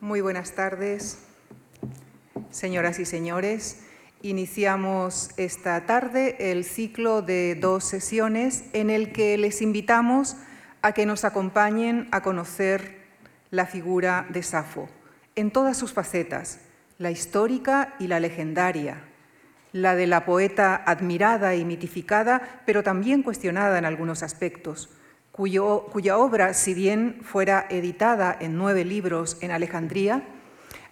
Muy buenas tardes, señoras y señores. Iniciamos esta tarde el ciclo de dos sesiones en el que les invitamos a que nos acompañen a conocer la figura de Safo en todas sus facetas, la histórica y la legendaria, la de la poeta admirada y mitificada, pero también cuestionada en algunos aspectos, cuya obra, si bien fuera editada en nueve libros en Alejandría,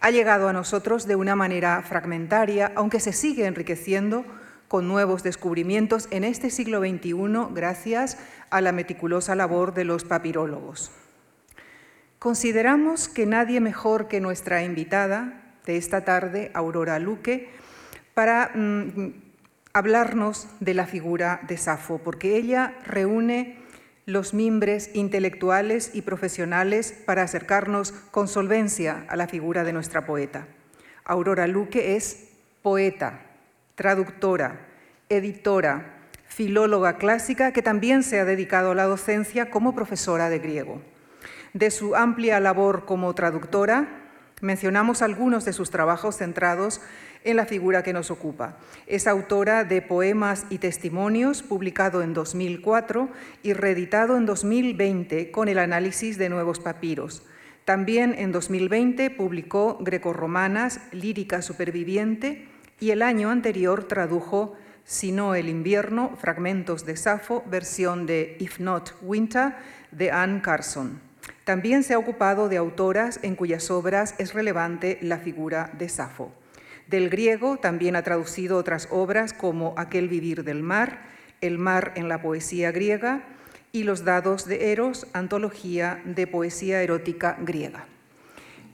ha llegado a nosotros de una manera fragmentaria, aunque se sigue enriqueciendo con nuevos descubrimientos en este siglo XXI gracias a la meticulosa labor de los papirólogos. Consideramos que nadie mejor que nuestra invitada de esta tarde, Aurora Luque, para mm, hablarnos de la figura de Safo, porque ella reúne los mimbres intelectuales y profesionales para acercarnos con solvencia a la figura de nuestra poeta. Aurora Luque es poeta, traductora, editora, filóloga clásica que también se ha dedicado a la docencia como profesora de griego. De su amplia labor como traductora, mencionamos algunos de sus trabajos centrados en la figura que nos ocupa. Es autora de Poemas y Testimonios, publicado en 2004 y reeditado en 2020 con el análisis de nuevos papiros. También en 2020 publicó Grecorromanas, Lírica Superviviente y el año anterior tradujo Si no el invierno, fragmentos de Safo, versión de If Not Winter de Anne Carson. También se ha ocupado de autoras en cuyas obras es relevante la figura de Safo. Del griego también ha traducido otras obras como Aquel vivir del mar, El mar en la poesía griega y Los dados de Eros, antología de poesía erótica griega.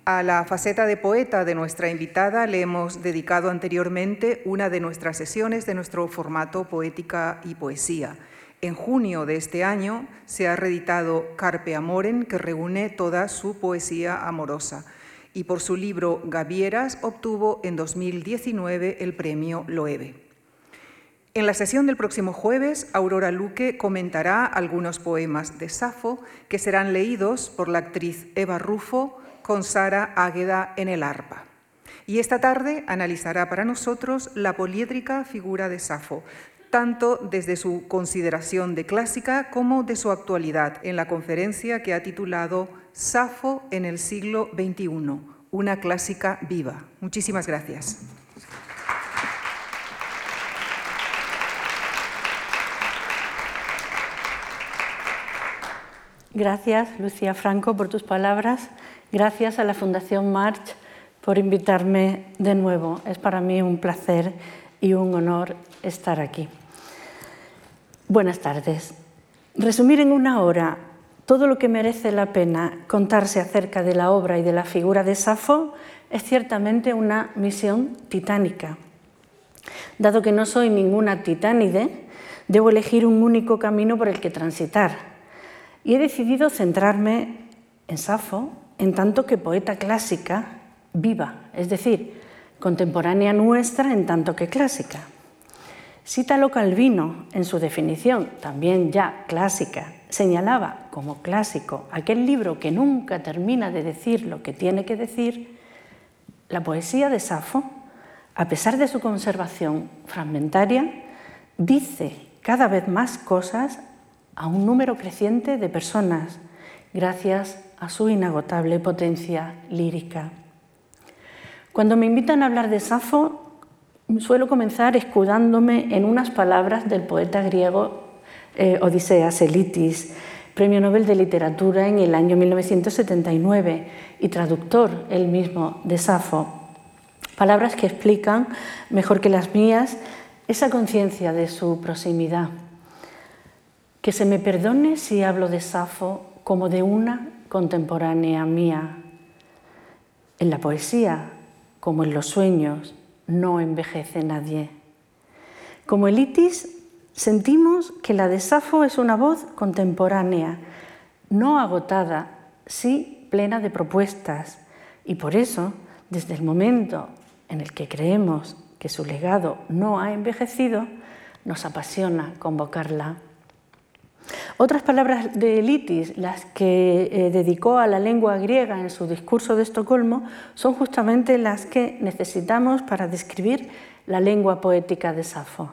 A la faceta de poeta de nuestra invitada le hemos dedicado anteriormente una de nuestras sesiones de nuestro formato Poética y Poesía. En junio de este año se ha reeditado Carpe Amoren, que reúne toda su poesía amorosa y por su libro Gavieras obtuvo en 2019 el premio Loewe. En la sesión del próximo jueves, Aurora Luque comentará algunos poemas de Safo que serán leídos por la actriz Eva Rufo con Sara Águeda en el arpa. Y esta tarde analizará para nosotros la poliédrica figura de Safo, tanto desde su consideración de clásica como de su actualidad, en la conferencia que ha titulado Safo en el siglo XXI, una clásica viva. Muchísimas gracias. Gracias, Lucía Franco, por tus palabras. Gracias a la Fundación March por invitarme de nuevo. Es para mí un placer y un honor estar aquí. Buenas tardes. Resumir en una hora todo lo que merece la pena contarse acerca de la obra y de la figura de Safo es ciertamente una misión titánica. Dado que no soy ninguna titánide, debo elegir un único camino por el que transitar. Y he decidido centrarme en Safo en tanto que poeta clásica viva, es decir, contemporánea nuestra en tanto que clásica. Cítalo Calvino, en su definición, también ya clásica, señalaba como clásico aquel libro que nunca termina de decir lo que tiene que decir, la poesía de Safo, a pesar de su conservación fragmentaria, dice cada vez más cosas a un número creciente de personas, gracias a su inagotable potencia lírica. Cuando me invitan a hablar de Safo, Suelo comenzar escudándome en unas palabras del poeta griego eh, Odiseas Elitis, premio Nobel de Literatura en el año 1979 y traductor él mismo de Safo. Palabras que explican, mejor que las mías, esa conciencia de su proximidad. Que se me perdone si hablo de Safo como de una contemporánea mía. En la poesía, como en los sueños, no envejece nadie. Como elitis, sentimos que la de Safo es una voz contemporánea, no agotada, sí plena de propuestas, y por eso, desde el momento en el que creemos que su legado no ha envejecido, nos apasiona convocarla. Otras palabras de Litis, las que eh, dedicó a la lengua griega en su discurso de Estocolmo, son justamente las que necesitamos para describir la lengua poética de Safo.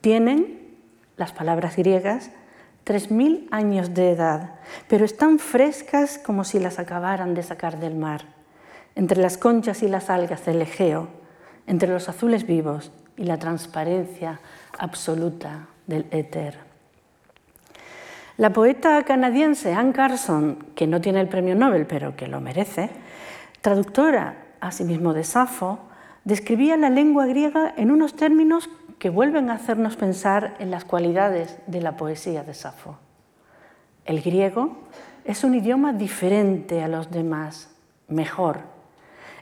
Tienen, las palabras griegas, 3.000 años de edad, pero están frescas como si las acabaran de sacar del mar, entre las conchas y las algas del Egeo, entre los azules vivos y la transparencia absoluta del éter. La poeta canadiense Anne Carson, que no tiene el premio Nobel pero que lo merece, traductora asimismo de Safo, describía la lengua griega en unos términos que vuelven a hacernos pensar en las cualidades de la poesía de Safo. El griego es un idioma diferente a los demás, mejor.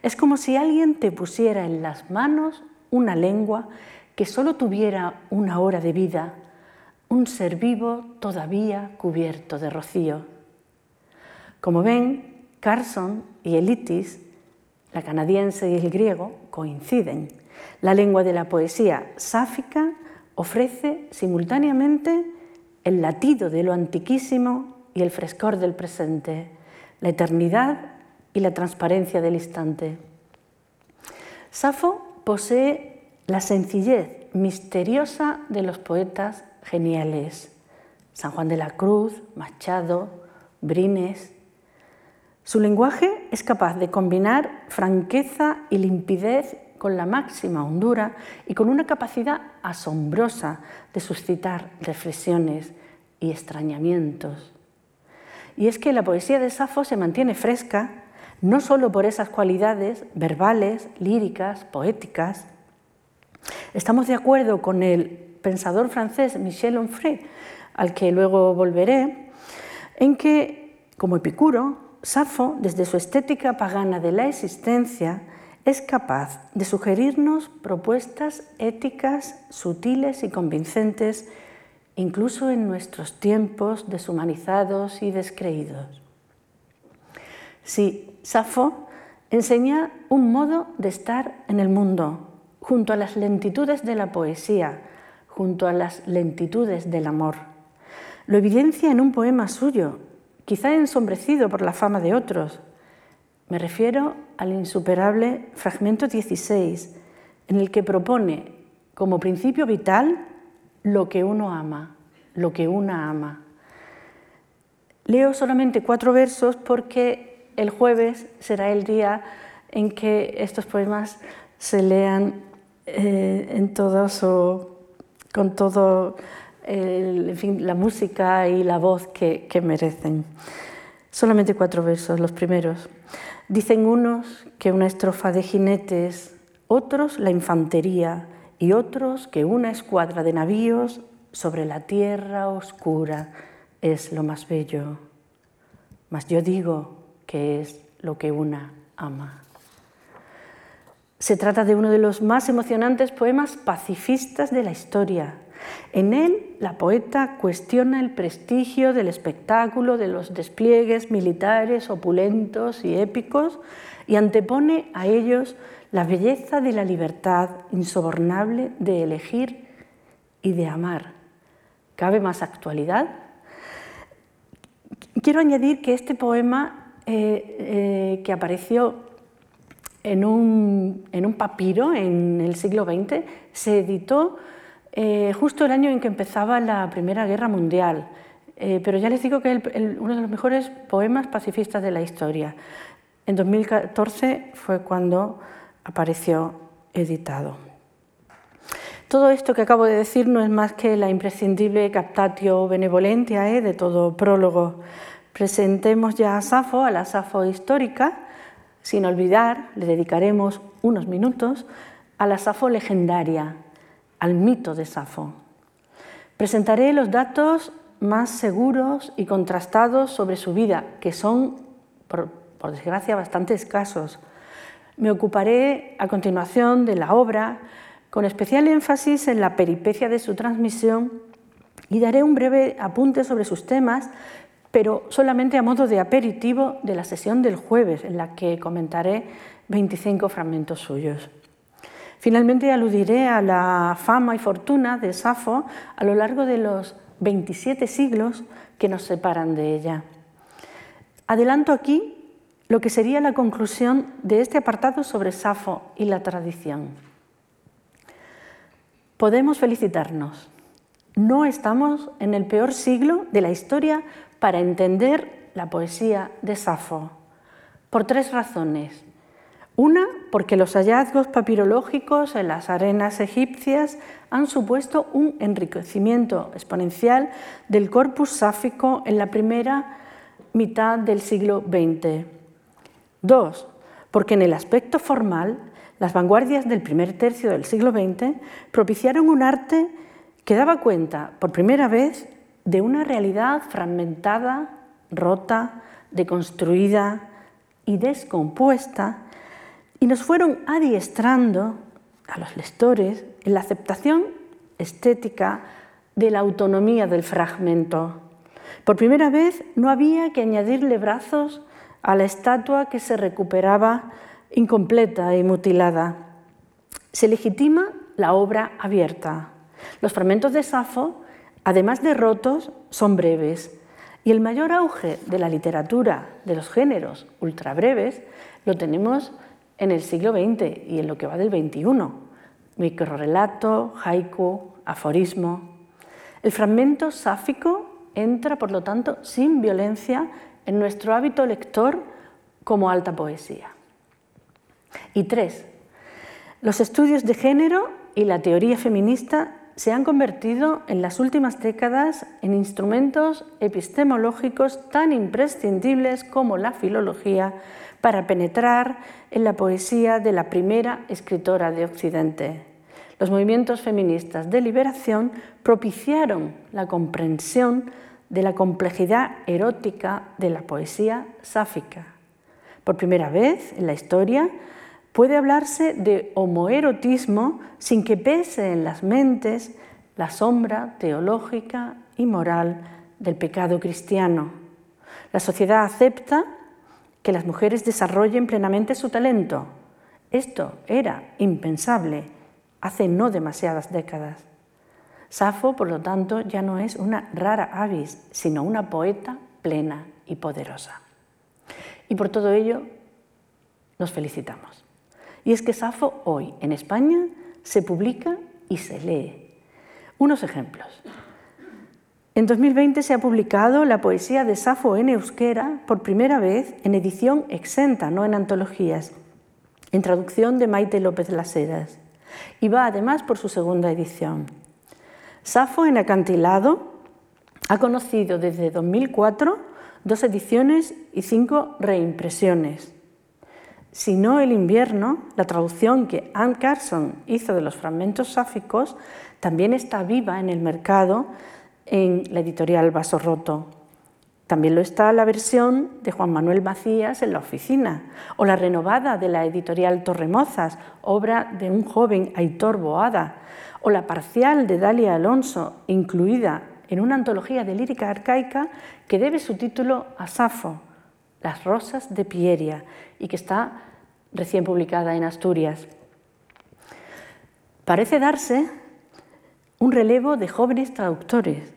Es como si alguien te pusiera en las manos una lengua que solo tuviera una hora de vida, un ser vivo todavía cubierto de rocío. Como ven, Carson y Elitis, la canadiense y el griego, coinciden. La lengua de la poesía sáfica ofrece simultáneamente el latido de lo antiquísimo y el frescor del presente, la eternidad y la transparencia del instante. Safo posee la sencillez misteriosa de los poetas geniales, San Juan de la Cruz, Machado, Brines. Su lenguaje es capaz de combinar franqueza y limpidez con la máxima hondura y con una capacidad asombrosa de suscitar reflexiones y extrañamientos. Y es que la poesía de Safo se mantiene fresca no solo por esas cualidades verbales, líricas, poéticas. Estamos de acuerdo con el pensador francés Michel Onfray, al que luego volveré, en que, como Epicuro, Safo, desde su estética pagana de la existencia, es capaz de sugerirnos propuestas éticas sutiles y convincentes, incluso en nuestros tiempos deshumanizados y descreídos. Sí, Safo enseña un modo de estar en el mundo, junto a las lentitudes de la poesía, junto a las lentitudes del amor. Lo evidencia en un poema suyo, quizá ensombrecido por la fama de otros, me refiero al insuperable fragmento 16, en el que propone como principio vital lo que uno ama, lo que una ama. Leo solamente cuatro versos porque el jueves será el día en que estos poemas se lean eh, en con todo la música y la voz que merecen. Solamente cuatro versos, los primeros. Dicen unos que una estrofa de jinetes, otros la infantería y otros que una escuadra de navíos sobre la tierra oscura es lo más bello. Mas yo digo que es lo que una ama. Se trata de uno de los más emocionantes poemas pacifistas de la historia, en él, la poeta cuestiona el prestigio del espectáculo, de los despliegues militares opulentos y épicos, y antepone a ellos la belleza de la libertad insobornable de elegir y de amar. ¿Cabe más actualidad? Quiero añadir que este poema, eh, eh, que apareció en un, papiro en el siglo XX, se editó eh, justo el año en que empezaba la Primera Guerra Mundial. Eh, pero ya les digo que es uno de los mejores poemas pacifistas de la historia. En 2014 fue cuando apareció editado. Todo esto que acabo de decir no es más que la imprescindible captatio benevolentia eh, de todo prólogo. Presentemos ya a Safo, a la Safo histórica, sin olvidar, le dedicaremos unos minutos a la Safo legendaria, al mito de Safo. Presentaré los datos más seguros y contrastados sobre su vida, que son, por, desgracia, bastante escasos. Me ocuparé a continuación de la obra, con especial énfasis en la peripecia de su transmisión, y daré un breve apunte sobre sus temas, pero solamente a modo de aperitivo de la sesión del jueves, en la que comentaré 25 fragmentos suyos. Finalmente aludiré a la fama y fortuna de Safo a lo largo de los 27 siglos que nos separan de ella. Adelanto aquí lo que sería la conclusión de este apartado sobre Safo y la tradición. Podemos felicitarnos. No estamos en el peor siglo de la historia para entender la poesía de Safo, por tres razones. Una, porque los hallazgos papirológicos en las arenas egipcias han supuesto un enriquecimiento exponencial del corpus sáfico en la primera mitad del siglo XX. Dos, porque en el aspecto formal, las vanguardias del primer tercio del siglo XX propiciaron un arte que daba cuenta, por primera vez, de una realidad fragmentada, rota, deconstruida y descompuesta, y nos fueron adiestrando a los lectores en la aceptación estética de la autonomía del fragmento. Por primera vez no había que añadirle brazos a la estatua que se recuperaba incompleta y mutilada. Se legitima la obra abierta. Los fragmentos de Safo, además de rotos, son breves. Y el mayor auge de la literatura de los géneros ultrabreves lo tenemos en el siglo XX y en lo que va del XXI. Microrelato, haiku, aforismo. El fragmento sáfico entra, por lo tanto, sin violencia en nuestro hábito lector como alta poesía. Y tres, los estudios de género y la teoría feminista se han convertido en las últimas décadas en instrumentos epistemológicos tan imprescindibles como la filología para penetrar en la poesía de la primera escritora de Occidente. Los movimientos feministas de liberación propiciaron la comprensión de la complejidad erótica de la poesía sáfica. Por primera vez en la historia puede hablarse de homoerotismo sin que pese en las mentes la sombra teológica y moral del pecado cristiano. La sociedad acepta que las mujeres desarrollen plenamente su talento. Esto era impensable hace no demasiadas décadas. Safo, por lo tanto, ya no es una rara avis, sino una poeta plena y poderosa. Y por todo ello nos felicitamos. Y es que Safo hoy en España se publica y se lee. Unos ejemplos. En 2020 se ha publicado la poesía de Safo en euskera por primera vez en edición exenta, no en antologías, en traducción de Maite López Las Heras. Y va además por su segunda edición. Safo en acantilado ha conocido desde 2004 dos ediciones y cinco reimpresiones. Si no el invierno, la traducción que Anne Carson hizo de los fragmentos sáficos también está viva en el mercado en la editorial Vaso Roto. También lo está la versión de Juan Manuel Macías en la oficina, o la renovada de la editorial Torremozas, obra de un joven Aitor Boada, o la parcial de Dalia Alonso, incluida en una antología de lírica arcaica que debe su título a Safo, Las rosas de Pieria, y que está recién publicada en Asturias. Parece darse un relevo de jóvenes traductores,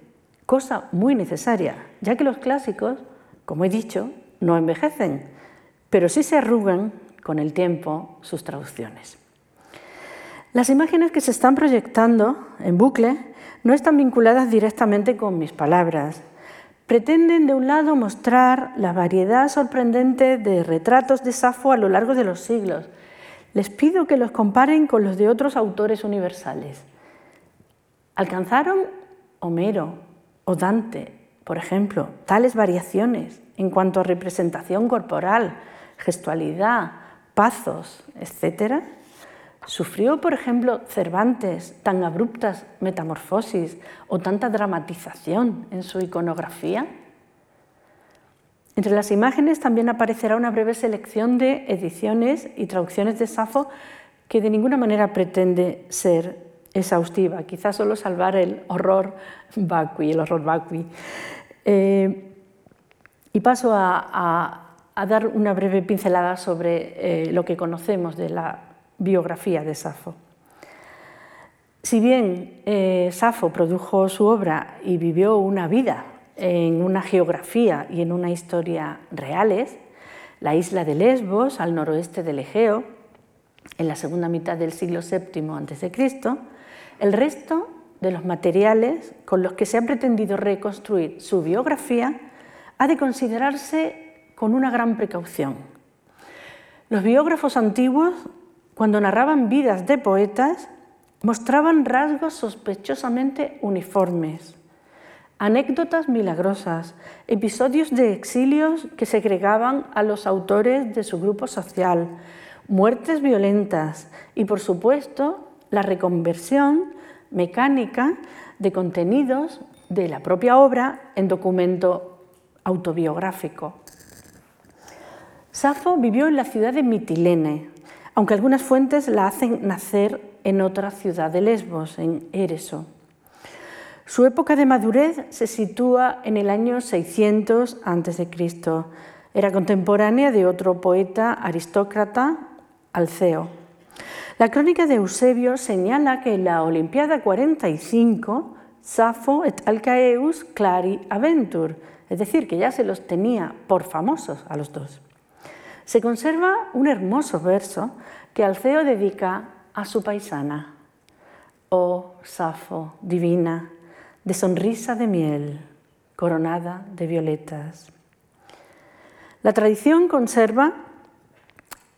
cosa muy necesaria, ya que los clásicos, como he dicho, no envejecen, pero sí se arrugan con el tiempo sus traducciones. Las imágenes que se están proyectando en bucle no están vinculadas directamente con mis palabras. Pretenden, de un lado, mostrar la variedad sorprendente de retratos de Safo a lo largo de los siglos. Les pido que los comparen con los de otros autores universales. ¿Alcanzaron Homero o Dante, por ejemplo, tales variaciones en cuanto a representación corporal, gestualidad, pazos, etcétera? ¿Sufrió, por ejemplo, Cervantes tan abruptas metamorfosis o tanta dramatización en su iconografía? Entre las imágenes también aparecerá una breve selección de ediciones y traducciones de Safo que de ninguna manera pretende ser exhaustiva, quizás solo salvar el horror vacui, el horror vacui. Eh, y paso a, dar una breve pincelada sobre eh, lo que conocemos de la biografía de Safo. Si bien eh, Safo produjo su obra y vivió una vida en una geografía y en una historia reales, la isla de Lesbos, al noroeste del Egeo, en la segunda mitad del siglo VII a.C., el resto de los materiales con los que se ha pretendido reconstruir su biografía ha de considerarse con una gran precaución. Los biógrafos antiguos, cuando narraban vidas de poetas, mostraban rasgos sospechosamente uniformes, anécdotas milagrosas, episodios de exilios que segregaban a los autores de su grupo social, muertes violentas y, por supuesto, la reconversión mecánica de contenidos de la propia obra en documento autobiográfico. Safo vivió en la ciudad de Mitilene, aunque algunas fuentes la hacen nacer en otra ciudad de Lesbos, en Éreso. Su época de madurez se sitúa en el año 600 a.C. Era contemporánea de otro poeta aristócrata, Alceo. La crónica de Eusebio señala que en la Olimpiada 45 Safo et Alcaeus clari aventur, es decir, que ya se los tenía por famosos a los dos. Se conserva un hermoso verso que Alceo dedica a su paisana. Oh Safo divina, de sonrisa de miel, coronada de violetas. La tradición conserva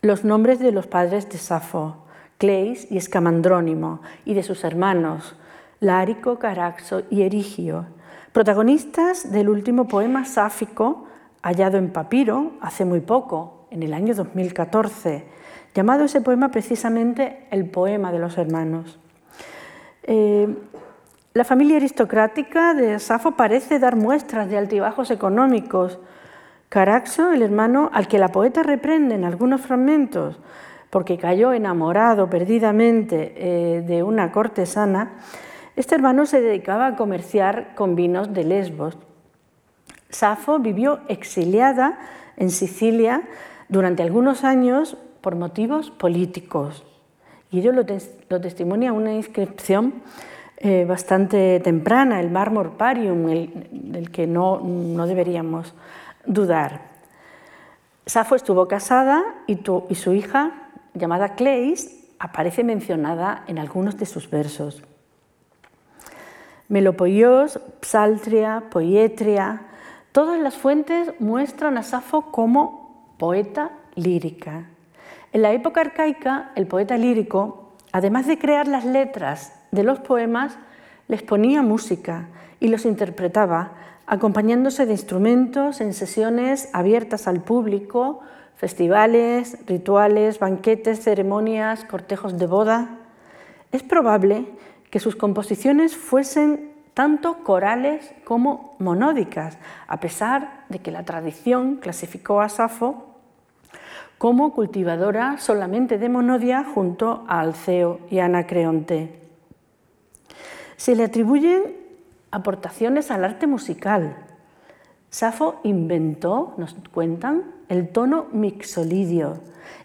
los nombres de los padres de Safo, Cleis y Escamandrónimo, y de sus hermanos, Lárico, Caraxo y Erigio, protagonistas del último poema sáfico hallado en papiro hace muy poco, en el año 2014, llamado ese poema precisamente el poema de los hermanos. Eh, la familia aristocrática de Safo parece dar muestras de altibajos económicos. Caraxo, el hermano al que la poeta reprende en algunos fragmentos, porque cayó enamorado perdidamente eh, de una cortesana, este hermano se dedicaba a comerciar con vinos de Lesbos. Safo vivió exiliada en Sicilia durante algunos años por motivos políticos. Y ello lo, testimonia una inscripción eh, bastante temprana, el Marmor Parium, del que no, no, deberíamos dudar. Safo estuvo casada y, y su hija llamada Cleis aparece mencionada en algunos de sus versos. Melopoios, Psaltria, Poietria, todas las fuentes muestran a Safo como poeta lírica. En la época arcaica, el poeta lírico, además de crear las letras de los poemas, les ponía música y los interpretaba, acompañándose de instrumentos en sesiones abiertas al público festivales, rituales, banquetes, ceremonias, cortejos de boda. Es probable que sus composiciones fuesen tanto corales como monódicas, a pesar de que la tradición clasificó a Safo como cultivadora solamente de monodia junto a Alceo y Anacreonte. Se le atribuyen aportaciones al arte musical. Safo inventó, nos cuentan, el tono mixolidio.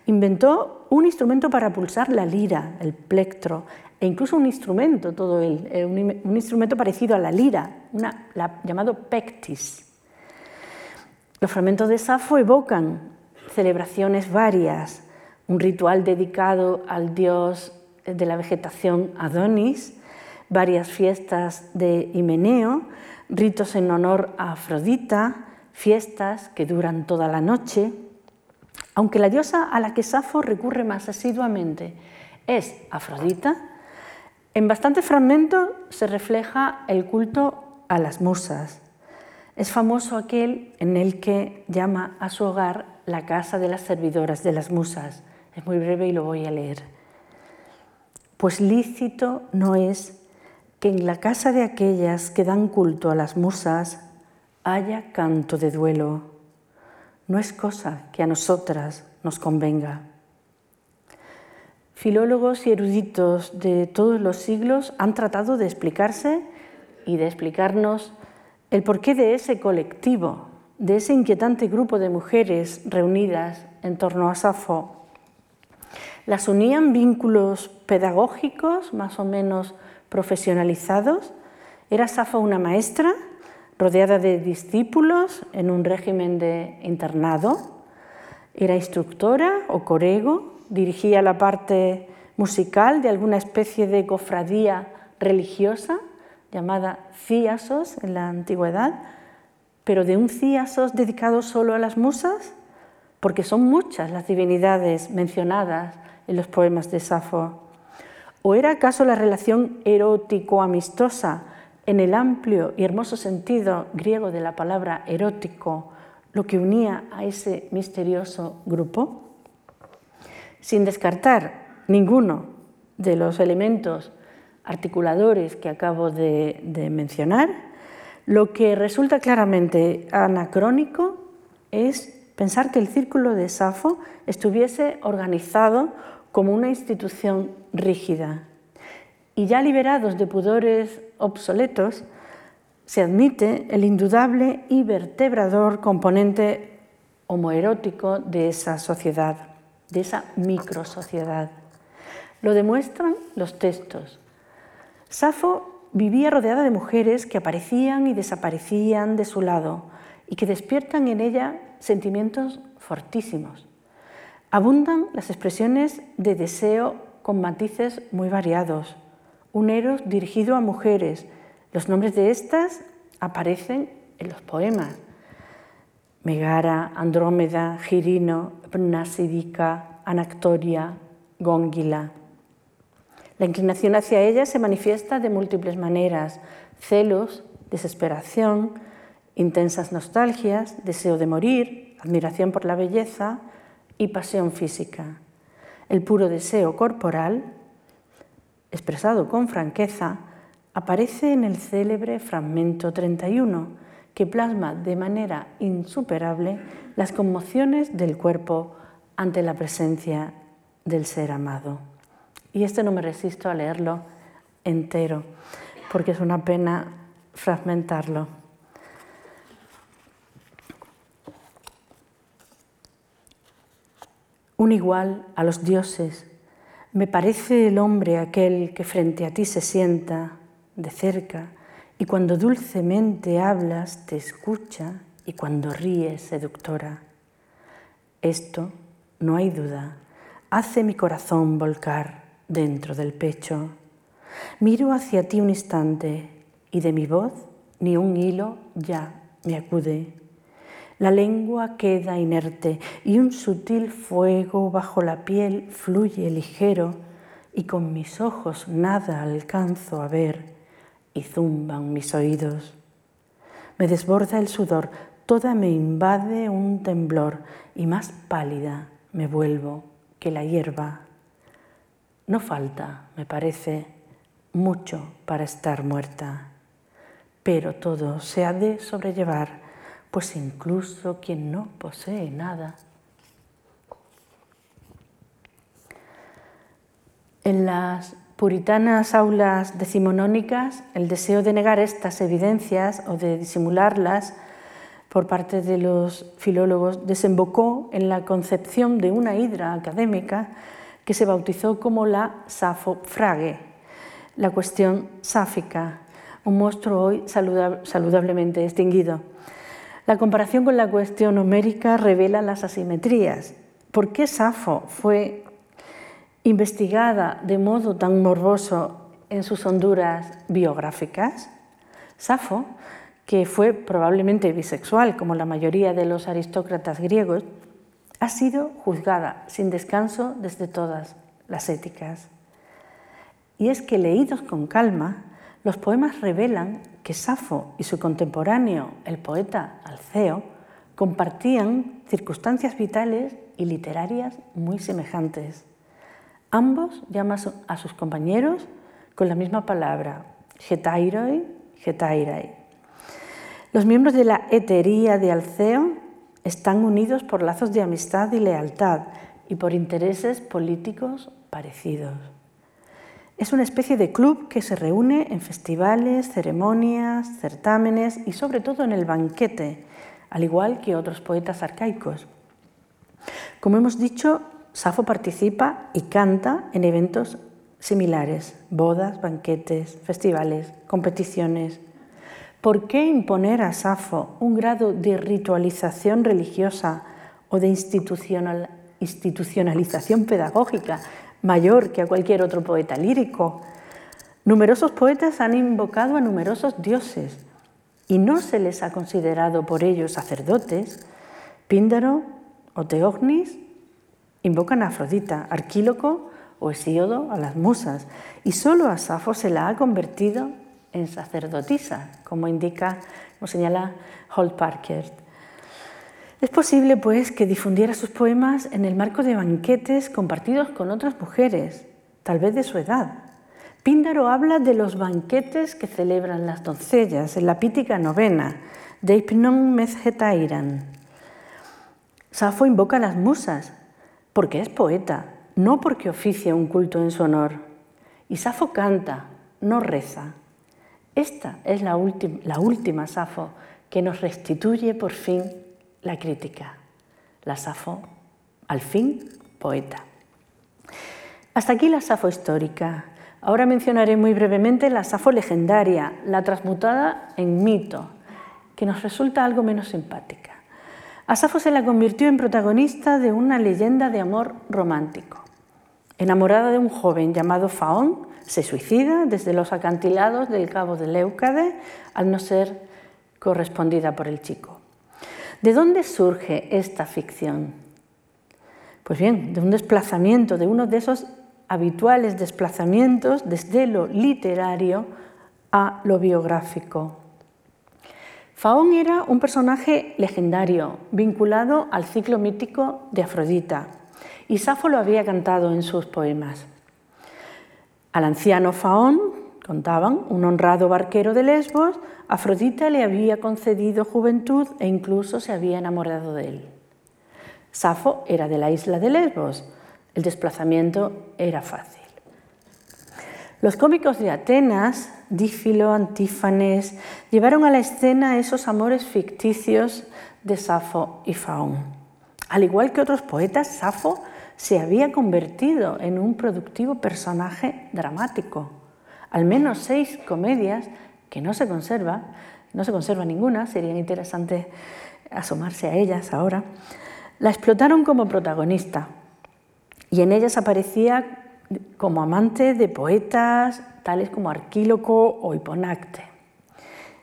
Inventó un instrumento para pulsar la lira, el plectro, e incluso un instrumento, todo él, eh, un, instrumento parecido a la lira, llamado pectis. Los fragmentos de Safo evocan celebraciones varias, un ritual dedicado al dios de la vegetación Adonis, varias fiestas de Himeneo, ritos en honor a Afrodita, fiestas que duran toda la noche, aunque la diosa a la que Safo recurre más asiduamente es Afrodita, en bastantes fragmentos se refleja el culto a las musas. Es famoso aquel en el que llama a su hogar la casa de las servidoras de las musas. Es muy breve y lo voy a leer. Pues lícito no es que en la casa de aquellas que dan culto a las musas haya canto de duelo. No es cosa que a nosotras nos convenga. Filólogos y eruditos de todos los siglos han tratado de explicarse y de explicarnos el porqué de ese colectivo, de ese inquietante grupo de mujeres reunidas en torno a Safo. Las unían vínculos pedagógicos más o menos profesionalizados. Era Safo una maestra rodeada de discípulos en un régimen de internado. Era instructora o corego, dirigía la parte musical de alguna especie de cofradía religiosa llamada Cíasos en la antigüedad, pero de un Cíasos dedicado solo a las musas, porque son muchas las divinidades mencionadas en los poemas de Safo. ¿O era acaso la relación erótico-amistosa en el amplio y hermoso sentido griego de la palabra erótico lo que unía a ese misterioso grupo? Sin descartar ninguno de los elementos articuladores que acabo de, mencionar, lo que resulta claramente anacrónico es pensar que el círculo de Safo estuviese organizado como una institución rígida. Y ya liberados de pudores obsoletos, se admite el indudable y vertebrador componente homoerótico de esa sociedad, de esa microsociedad. Lo demuestran los textos. Safo vivía rodeada de mujeres que aparecían y desaparecían de su lado y que despiertan en ella sentimientos fortísimos. Abundan las expresiones de deseo con matices muy variados. Un eros dirigido a mujeres. Los nombres de estas aparecen en los poemas. Megara, Andrómeda, Girino, Mnasidica, Anactoria, Góngila. La inclinación hacia ella se manifiesta de múltiples maneras, celos, desesperación, intensas nostalgias, deseo de morir, admiración por la belleza y pasión física. El puro deseo corporal, expresado con franqueza, aparece en el célebre fragmento 31, que plasma de manera insuperable las conmociones del cuerpo ante la presencia del ser amado. Y este no me resisto a leerlo entero, porque es una pena fragmentarlo. Un igual a los dioses, me parece el hombre aquel que frente a ti se sienta de cerca y cuando dulcemente hablas te escucha y cuando ríes seductora. Esto, no hay duda, hace mi corazón volcar dentro del pecho. Miro hacia ti un instante y de mi voz ni un hilo ya me acude. La lengua queda inerte y un sutil fuego bajo la piel fluye ligero y con mis ojos nada alcanzo a ver y zumban mis oídos. Me desborda el sudor, toda me invade un temblor y más pálida me vuelvo que la hierba no falta, me parece, mucho para estar muerta, pero todo se ha de sobrellevar, pues incluso quien no posee nada. En las puritanas aulas decimonónicas, el deseo de negar estas evidencias o de disimularlas por parte de los filólogos desembocó en la concepción de una hidra académica que se bautizó como la Safo-Frage, la cuestión sáfica, un monstruo hoy saludablemente extinguido. La comparación con la cuestión homérica revela las asimetrías. ¿Por qué Safo fue investigada de modo tan morboso en sus honduras biográficas? Safo, que fue probablemente bisexual como la mayoría de los aristócratas griegos, ha sido juzgada sin descanso desde todas las éticas. Y es que leídos con calma, los poemas revelan que Safo y su contemporáneo, el poeta Alceo, compartían circunstancias vitales y literarias muy semejantes. Ambos llaman a sus compañeros con la misma palabra, getairoi, getairai. Los miembros de la hetería de Alceo están unidos por lazos de amistad y lealtad y por intereses políticos parecidos. Es una especie de club que se reúne en festivales, ceremonias, certámenes y sobre todo en el banquete, al igual que otros poetas arcaicos. Como hemos dicho, Safo participa y canta en eventos similares, bodas, banquetes, festivales, competiciones. ¿Por qué imponer a Safo un grado de ritualización religiosa o de institucionalización pedagógica mayor que a cualquier otro poeta lírico? Numerosos poetas han invocado a numerosos dioses y no se les ha considerado por ellos sacerdotes. Píndaro o Teognis invocan a Afrodita, Arquíloco o Hesíodo a las musas, y solo a Safo se la ha convertido en sacerdotisa, como indica, como señala Holt Parker. Es posible, pues, que difundiera sus poemas en el marco de banquetes compartidos con otras mujeres, tal vez de su edad. Píndaro habla de los banquetes que celebran las doncellas en la pítica novena, de Hypnon Mezhetairan. Safo invoca a las musas, porque es poeta, no porque oficia un culto en su honor. Y Safo canta, no reza. Esta es la, la última Safo que nos restituye por fin la crítica. La Safo, al fin, poeta. Hasta aquí la Safo histórica. Ahora mencionaré muy brevemente la Safo legendaria, la transmutada en mito, que nos resulta algo menos simpática. A Safo se la convirtió en protagonista de una leyenda de amor romántico. Enamorada de un joven llamado Faón, se suicida desde los acantilados del cabo de Leucade al no ser correspondida por el chico. ¿De dónde surge esta ficción? Pues bien, de un desplazamiento, de uno de esos habituales desplazamientos desde lo literario a lo biográfico. Faón era un personaje legendario, vinculado al ciclo mítico de Afrodita, y Safo lo había cantado en sus poemas. Al anciano Faón, contaban, un honrado barquero de Lesbos, Afrodita le había concedido juventud e incluso se había enamorado de él. Safo era de la isla de Lesbos, el desplazamiento era fácil. Los cómicos de Atenas, Dífilo, Antífanes, llevaron a la escena esos amores ficticios de Safo y Faón. Al igual que otros poetas, Safo se había convertido en un productivo personaje dramático. Al menos seis comedias que no se conserva, no se conserva ninguna, sería interesante asomarse a ellas ahora, la explotaron como protagonista y en ellas aparecía como amante de poetas tales como Arquíloco o Hiponacte.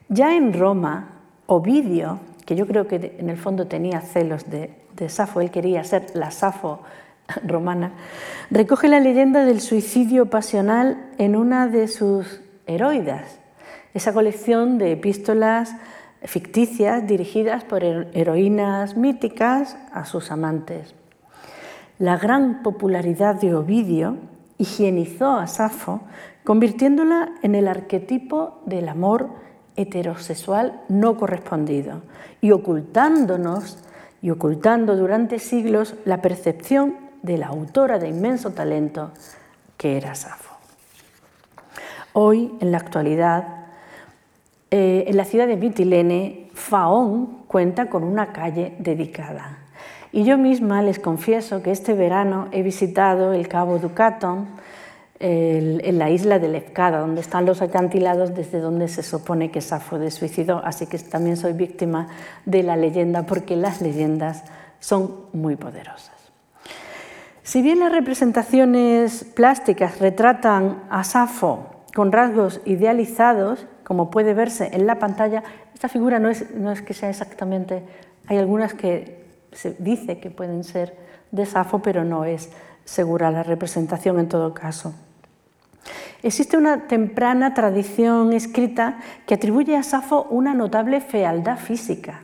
Ya en Roma, Ovidio, que yo creo que en el fondo tenía celos de, de Safo, él quería ser la Safo romana, recoge la leyenda del suicidio pasional en una de sus heroidas, esa colección de epístolas ficticias dirigidas por heroínas míticas a sus amantes. La gran popularidad de Ovidio higienizó a Safo, convirtiéndola en el arquetipo del amor heterosexual no correspondido y ocultándonos y ocultando durante siglos la percepción de la autora de inmenso talento que era Safo. Hoy, en la actualidad, eh, en la ciudad de Mitilene, Faón cuenta con una calle dedicada. Y yo misma les confieso que este verano he visitado el Cabo Ducaton, en la isla de Lefkada, donde están los acantilados desde donde se supone que Safo de suicidó. Así que también soy víctima de la leyenda, porque las leyendas son muy poderosas. Si bien las representaciones plásticas retratan a Safo con rasgos idealizados, como puede verse en la pantalla, esta figura no es, no es que sea exactamente, hay algunas que se dice que pueden ser de Safo, pero no es segura la representación en todo caso. Existe una temprana tradición escrita que atribuye a Safo una notable fealdad física.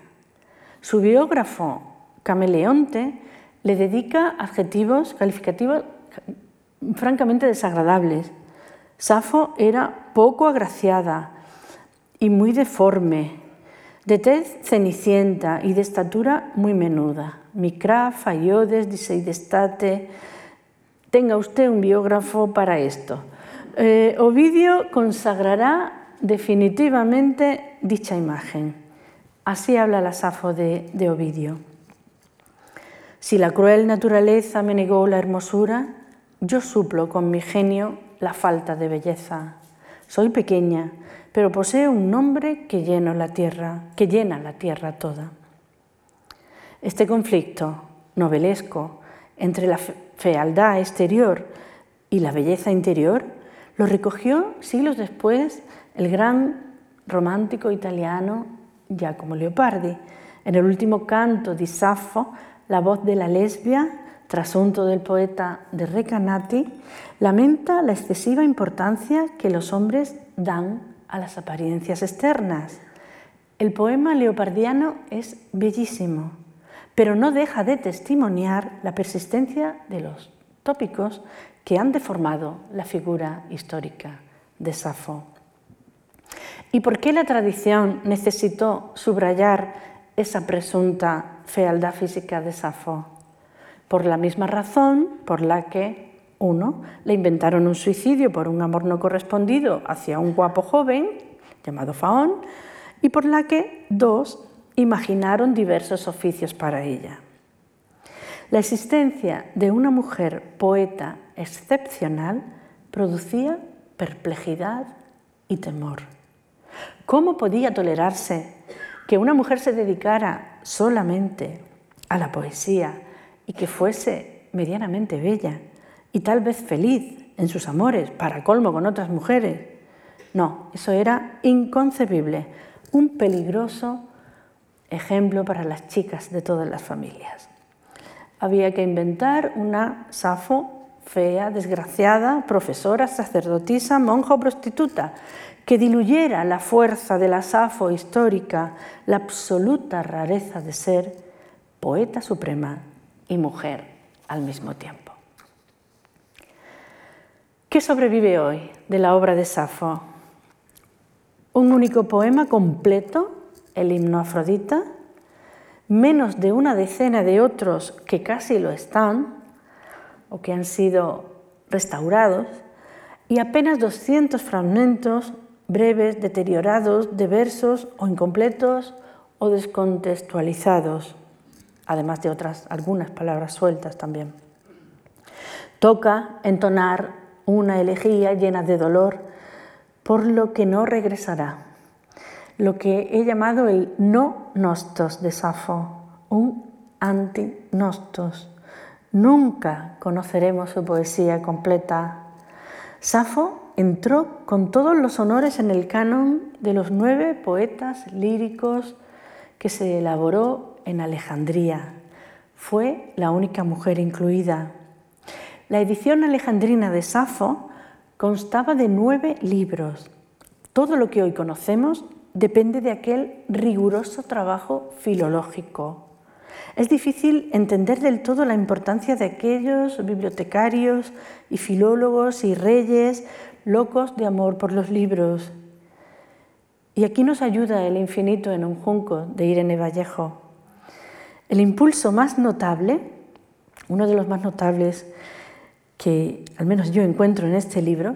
Su biógrafo, Cameleonte, le dedica adjetivos calificativos francamente desagradables. Safo era poco agraciada y muy deforme, de tez cenicienta y de estatura muy menuda. Micra, Fallodes, Diseidestate. Tenga usted un biógrafo para esto. Eh, Ovidio consagrará definitivamente dicha imagen. Así habla la Safo de, de Ovidio. Si la cruel naturaleza me negó la hermosura, yo suplo con mi genio la falta de belleza. Soy pequeña, pero poseo un nombre que llena la tierra, que llena la tierra toda. Este conflicto novelesco entre la fealdad exterior y la belleza interior lo recogió siglos después el gran romántico italiano Giacomo Leopardi. En el último canto di Saffo, la voz de la lesbia, trasunto del poeta de Recanati, lamenta la excesiva importancia que los hombres dan a las apariencias externas. El poema leopardiano es bellísimo, pero no deja de testimoniar la persistencia de los tópicos que han deformado la figura histórica de Safo. ¿Y por qué la tradición necesitó subrayar esa presunta fealdad física de Safo? Por la misma razón por la que uno, le inventaron un suicidio por un amor no correspondido hacia un guapo joven llamado Faón y por la que dos imaginaron diversos oficios para ella. La existencia de una mujer poeta excepcional producía perplejidad y temor. ¿Cómo podía tolerarse que una mujer se dedicara solamente a la poesía y que fuese medianamente bella? y tal vez feliz en sus amores, para colmo con otras mujeres. No, eso era inconcebible, un peligroso ejemplo para las chicas de todas las familias. Había que inventar una Safo fea, desgraciada, profesora, sacerdotisa, monja o prostituta, que diluyera la fuerza de la Safo histórica, la absoluta rareza de ser poeta suprema y mujer al mismo tiempo. ¿Qué sobrevive hoy de la obra de Safo? Un único poema completo, el himno Afrodita, menos de una decena de otros que casi lo están o que han sido restaurados y apenas 200 fragmentos breves, deteriorados, de versos o incompletos o descontextualizados, además de otras algunas palabras sueltas también. Toca entonar una elegía llena de dolor por lo que no regresará, lo que he llamado el no nostos de Safo, un anti-nostos. Nunca conoceremos su poesía completa. Safo entró con todos los honores en el canon de los nueve poetas líricos que se elaboró en Alejandría. Fue la única mujer incluida. La edición alejandrina de Safo constaba de nueve libros. Todo lo que hoy conocemos depende de aquel riguroso trabajo filológico. Es difícil entender del todo la importancia de aquellos bibliotecarios y filólogos y reyes locos de amor por los libros. Y aquí nos ayuda el infinito en un junco de Irene Vallejo. El impulso más notable, uno de los más notables, que al menos yo encuentro en este libro,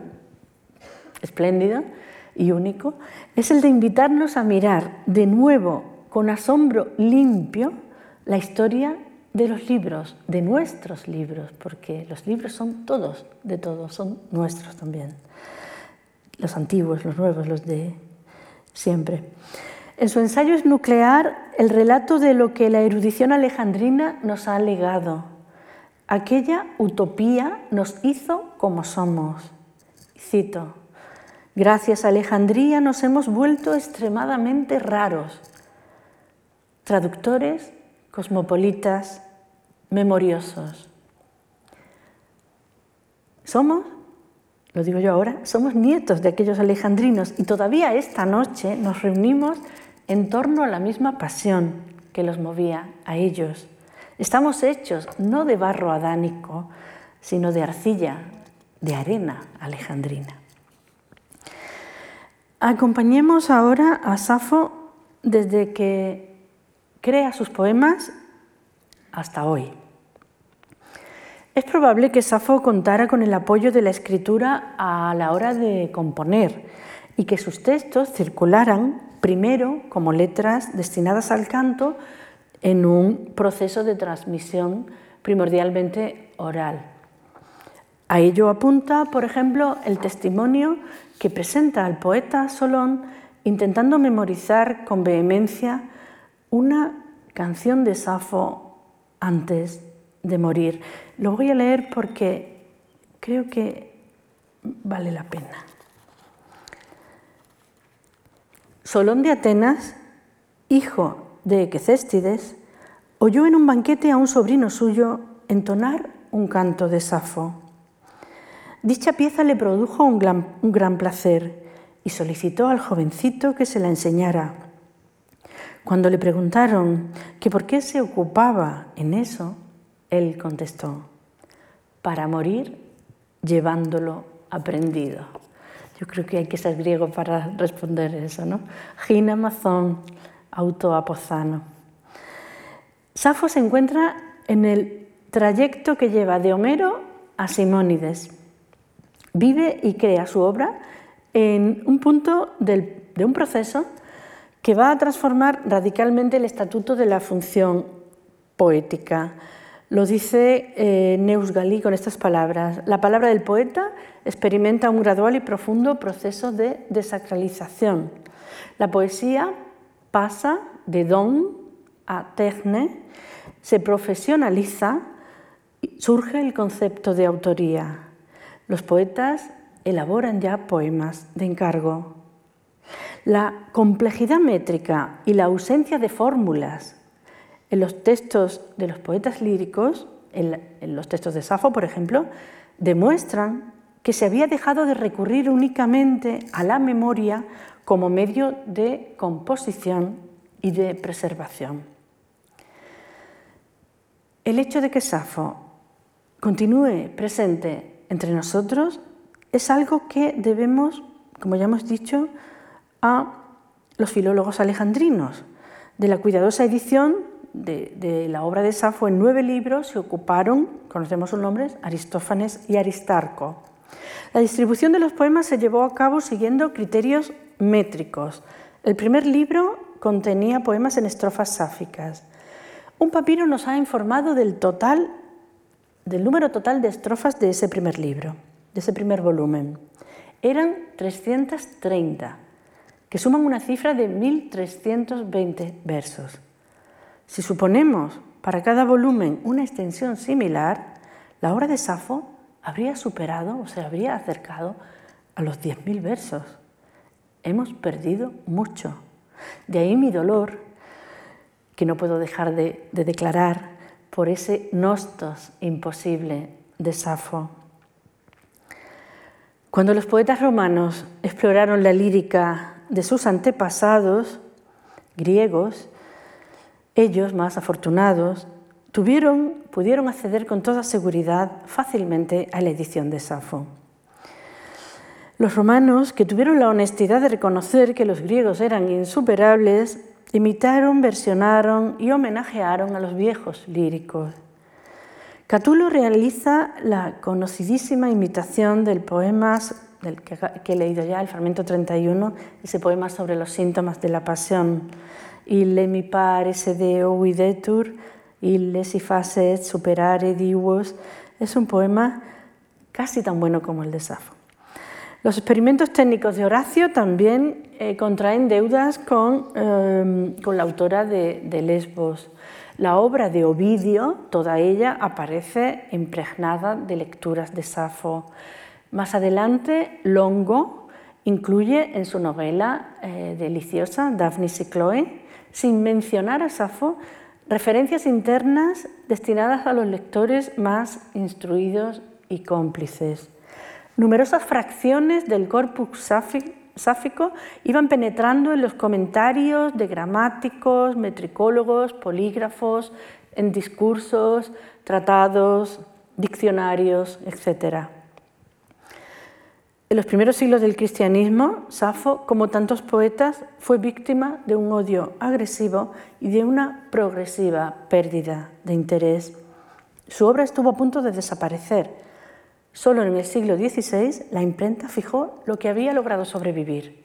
espléndido y único, es el de invitarnos a mirar de nuevo con asombro limpio la historia de los libros, de nuestros libros, porque los libros son todos, de todos, son nuestros también. Los antiguos, los nuevos, los de siempre. En su ensayo es nuclear el relato de lo que la erudición alejandrina nos ha legado, Aquella utopía nos hizo como somos. Cito, gracias a Alejandría nos hemos vuelto extremadamente raros, traductores, cosmopolitas, memoriosos. Somos, lo digo yo ahora, somos nietos de aquellos alejandrinos y todavía esta noche nos reunimos en torno a la misma pasión que los movía a ellos Estamos hechos no de barro adánico, sino de arcilla, de arena alejandrina. Acompañemos ahora a Safo desde que crea sus poemas hasta hoy. Es probable que Safo contara con el apoyo de la escritura a la hora de componer y que sus textos circularan primero como letras destinadas al canto en un proceso de transmisión primordialmente oral. A ello apunta, por ejemplo, el testimonio que presenta el poeta Solón intentando memorizar con vehemencia una canción de Safo antes de morir. Lo voy a leer porque creo que vale la pena. Solón de Atenas, hijo de Equecéstides, oyó en un banquete a un sobrino suyo entonar un canto de Safo. Dicha pieza le produjo un gran, placer y solicitó al jovencito que se la enseñara. Cuando le preguntaron que por qué se ocupaba en eso, él contestó, para morir llevándolo aprendido. Yo creo que hay que ser griego para responder eso, ¿no? Gina Mazón, autoapozano. Safo se encuentra en el trayecto que lleva de Homero a Simónides. Vive y crea su obra en un punto de un proceso que va a transformar radicalmente el estatuto de la función poética. Lo dice eh, Neus Galí con estas palabras. La palabra del poeta experimenta un gradual y profundo proceso de desacralización. La poesía pasa de don a tecne, se profesionaliza, y surge el concepto de autoría. Los poetas elaboran ya poemas de encargo. La complejidad métrica y la ausencia de fórmulas en los textos de los poetas líricos, en, los textos de Safo, por ejemplo, demuestran que se había dejado de recurrir únicamente a la memoria como medio de composición y de preservación. El hecho de que Safo continúe presente entre nosotros es algo que debemos, como ya hemos dicho, a los filólogos alejandrinos. De la cuidadosa edición de, la obra de Safo en nueve libros se ocuparon, conocemos sus nombres, Aristófanes y Aristarco. La distribución de los poemas se llevó a cabo siguiendo criterios métricos. El primer libro contenía poemas en estrofas sáficas. Un papiro nos ha informado del total, del número total de estrofas de ese primer libro, de ese primer volumen. Eran 330, que suman una cifra de 1320 versos. Si suponemos para cada volumen una extensión similar, la obra de Safo habría superado o se habría acercado a los 10.000 versos. Hemos perdido mucho. De ahí mi dolor, que no puedo dejar de, de declarar por ese nostos imposible de Safo. Cuando los poetas romanos exploraron la lírica de sus antepasados griegos, ellos, más afortunados, tuvieron, pudieron acceder con toda seguridad fácilmente a la edición de Safo. Los romanos, que tuvieron la honestidad de reconocer que los griegos eran insuperables, imitaron, versionaron y homenajearon a los viejos líricos. Catulo realiza la conocidísima imitación del poema del que, he leído ya, el fragmento 31, ese poema sobre los síntomas de la pasión ille mi pare sedeo videtur, ille si facet superare divos. Es un poema casi tan bueno como el de Safo. Los experimentos técnicos de Horacio también eh, contraen deudas con, em, con la autora de, de, Lesbos. La obra de Ovidio, toda ella, aparece impregnada de lecturas de Safo. Más adelante, Longo incluye en su novela eh, deliciosa, Daphnis y Chloe, sin mencionar a Safo, referencias internas destinadas a los lectores más instruidos y cómplices. Numerosas fracciones del corpus sáfico iban penetrando en los comentarios de gramáticos, metricólogos, polígrafos, en discursos, tratados, diccionarios, etc. En los primeros siglos del cristianismo, Safo, como tantos poetas, fue víctima de un odio agresivo y de una progresiva pérdida de interés. Su obra estuvo a punto de desaparecer. Solo en el siglo XVI la imprenta fijó lo que había logrado sobrevivir.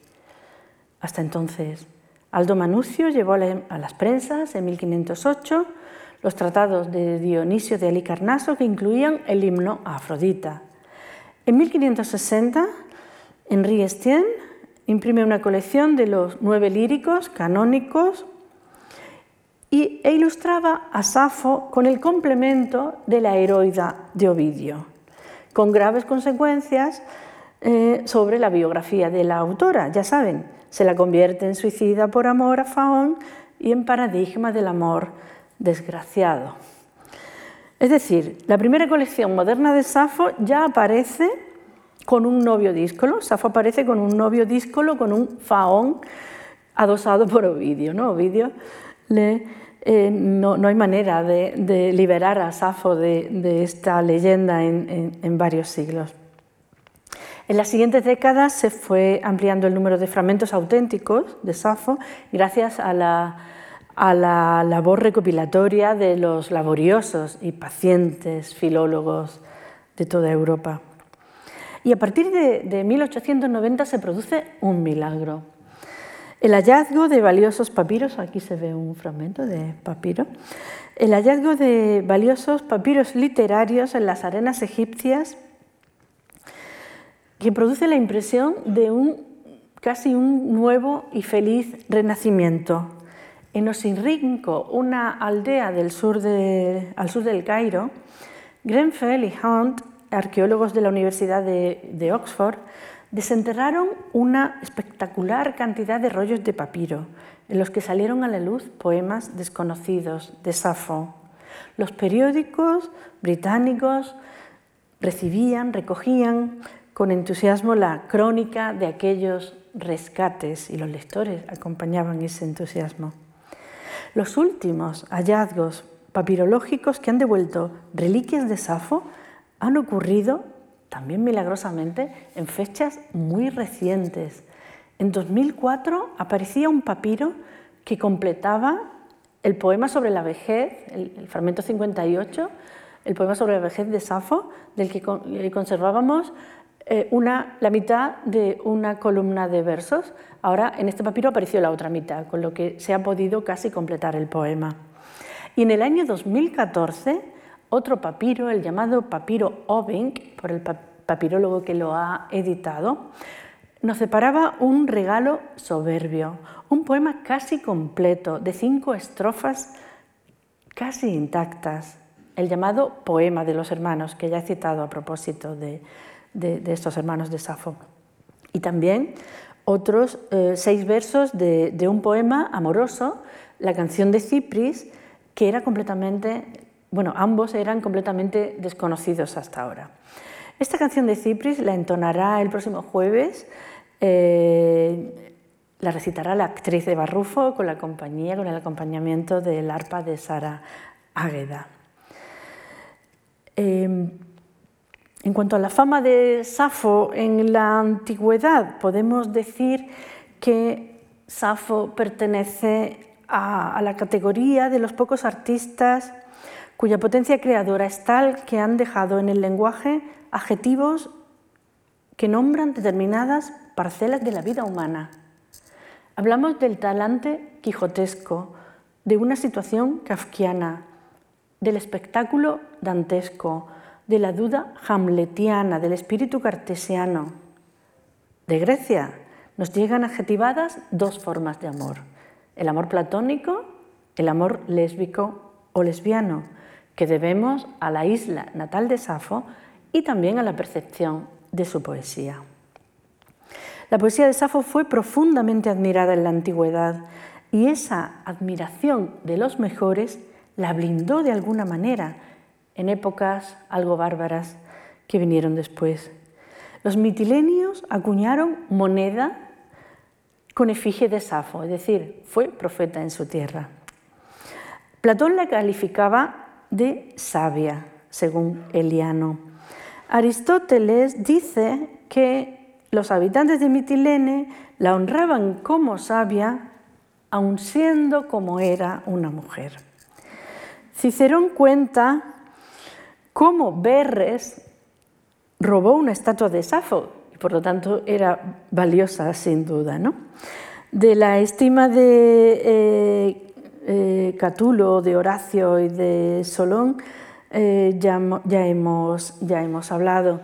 Hasta entonces, Aldo Manucio llevó a las prensas en 1508 los tratados de Dionisio de Alicarnaso que incluían el himno a Afrodita. En 1560, Henri Estienne imprime una colección de los nueve líricos canónicos y, e ilustraba a Safo con el complemento de la heroida de Ovidio, con graves consecuencias eh, sobre la biografía de la autora. Ya saben, se la convierte en suicida por amor a Faón y en paradigma del amor desgraciado. Es decir, la primera colección moderna de Safo ya aparece con un novio díscolo. Safo aparece con un novio díscolo, con un faón adosado por Ovidio. ¿no? Ovidio eh, no, hay manera de, liberar a Safo de, esta leyenda en, varios siglos. En las siguientes décadas se fue ampliando el número de fragmentos auténticos de Safo gracias a la, labor recopilatoria de los laboriosos y pacientes filólogos de toda Europa. Y a partir de, de 1890 se produce un milagro. El hallazgo de valiosos papiros, aquí se ve un fragmento de papiro, el hallazgo de valiosos papiros literarios en las arenas egipcias que produce la impresión de un casi un nuevo y feliz renacimiento. En Osirrinco, una aldea al sur del Cairo, Grenfell y Hunt, arqueólogos de la Universidad de Oxford, desenterraron una espectacular cantidad de rollos de papiro, en los que salieron a la luz poemas desconocidos de Safo. Los periódicos británicos recibían, recogían con entusiasmo la crónica de aquellos rescates y los lectores acompañaban ese entusiasmo. Los últimos hallazgos papirológicos que han devuelto reliquias de Safo han ocurrido también milagrosamente en fechas muy recientes. En 2004 aparecía un papiro que completaba el poema sobre la vejez, el, fragmento 58, el poema sobre la vejez de Safo, del que conservábamos eh, una, la mitad de una columna de versos. Ahora en este papiro apareció la otra mitad, con lo que se ha podido casi completar el poema. Y en el año 2014 otro papiro, el llamado papiro Oving, por el papirólogo que lo ha editado, nos separaba un regalo soberbio, un poema casi completo, de cinco estrofas casi intactas, el llamado Poema de los Hermanos, que ya he citado a propósito de, estos hermanos de Safo. Y también otros eh, seis versos de, de, un poema amoroso, la canción de Cipris, que era completamente bueno, ambos eran completamente desconocidos hasta ahora. Esta canción de Cipris la entonará el próximo jueves, eh, la recitará la actriz de Barrufo con la compañía, con el acompañamiento del arpa de Sara Águeda. Em, en cuanto a la fama de Safo en la antigüedad, podemos decir que Safo pertenece a la categoría de los pocos artistas cuya potencia creadora es tal que han dejado en el lenguaje adjetivos que nombran determinadas parcelas de la vida humana. Hablamos del talante quijotesco, de una situación kafkiana, del espectáculo dantesco, de la duda hamletiana, del espíritu cartesiano. De Grecia nos llegan adjetivadas dos formas de amor, el amor platónico, el amor lésbico o lesbiano, que debemos a la isla natal de Safo y también a la percepción de su poesía. La poesía de Safo fue profundamente admirada en la antigüedad y esa admiración de los mejores la blindó de alguna manera en épocas algo bárbaras que vinieron después. Los mitilenios acuñaron moneda con efigie de Safo, es decir, fue profeta en su tierra. Platón la calificaba de sabia, según Eliano. Aristóteles dice que los habitantes de Mitilene la honraban como sabia, aun siendo como era una mujer. Cicerón cuenta cómo Berres robó una estatua de Safo, y por lo tanto era valiosa sin duda. ¿no? De la estima de eh, eh, Catulo, de Horacio y de Solón, eh, ya, hemos, ya hemos hablado.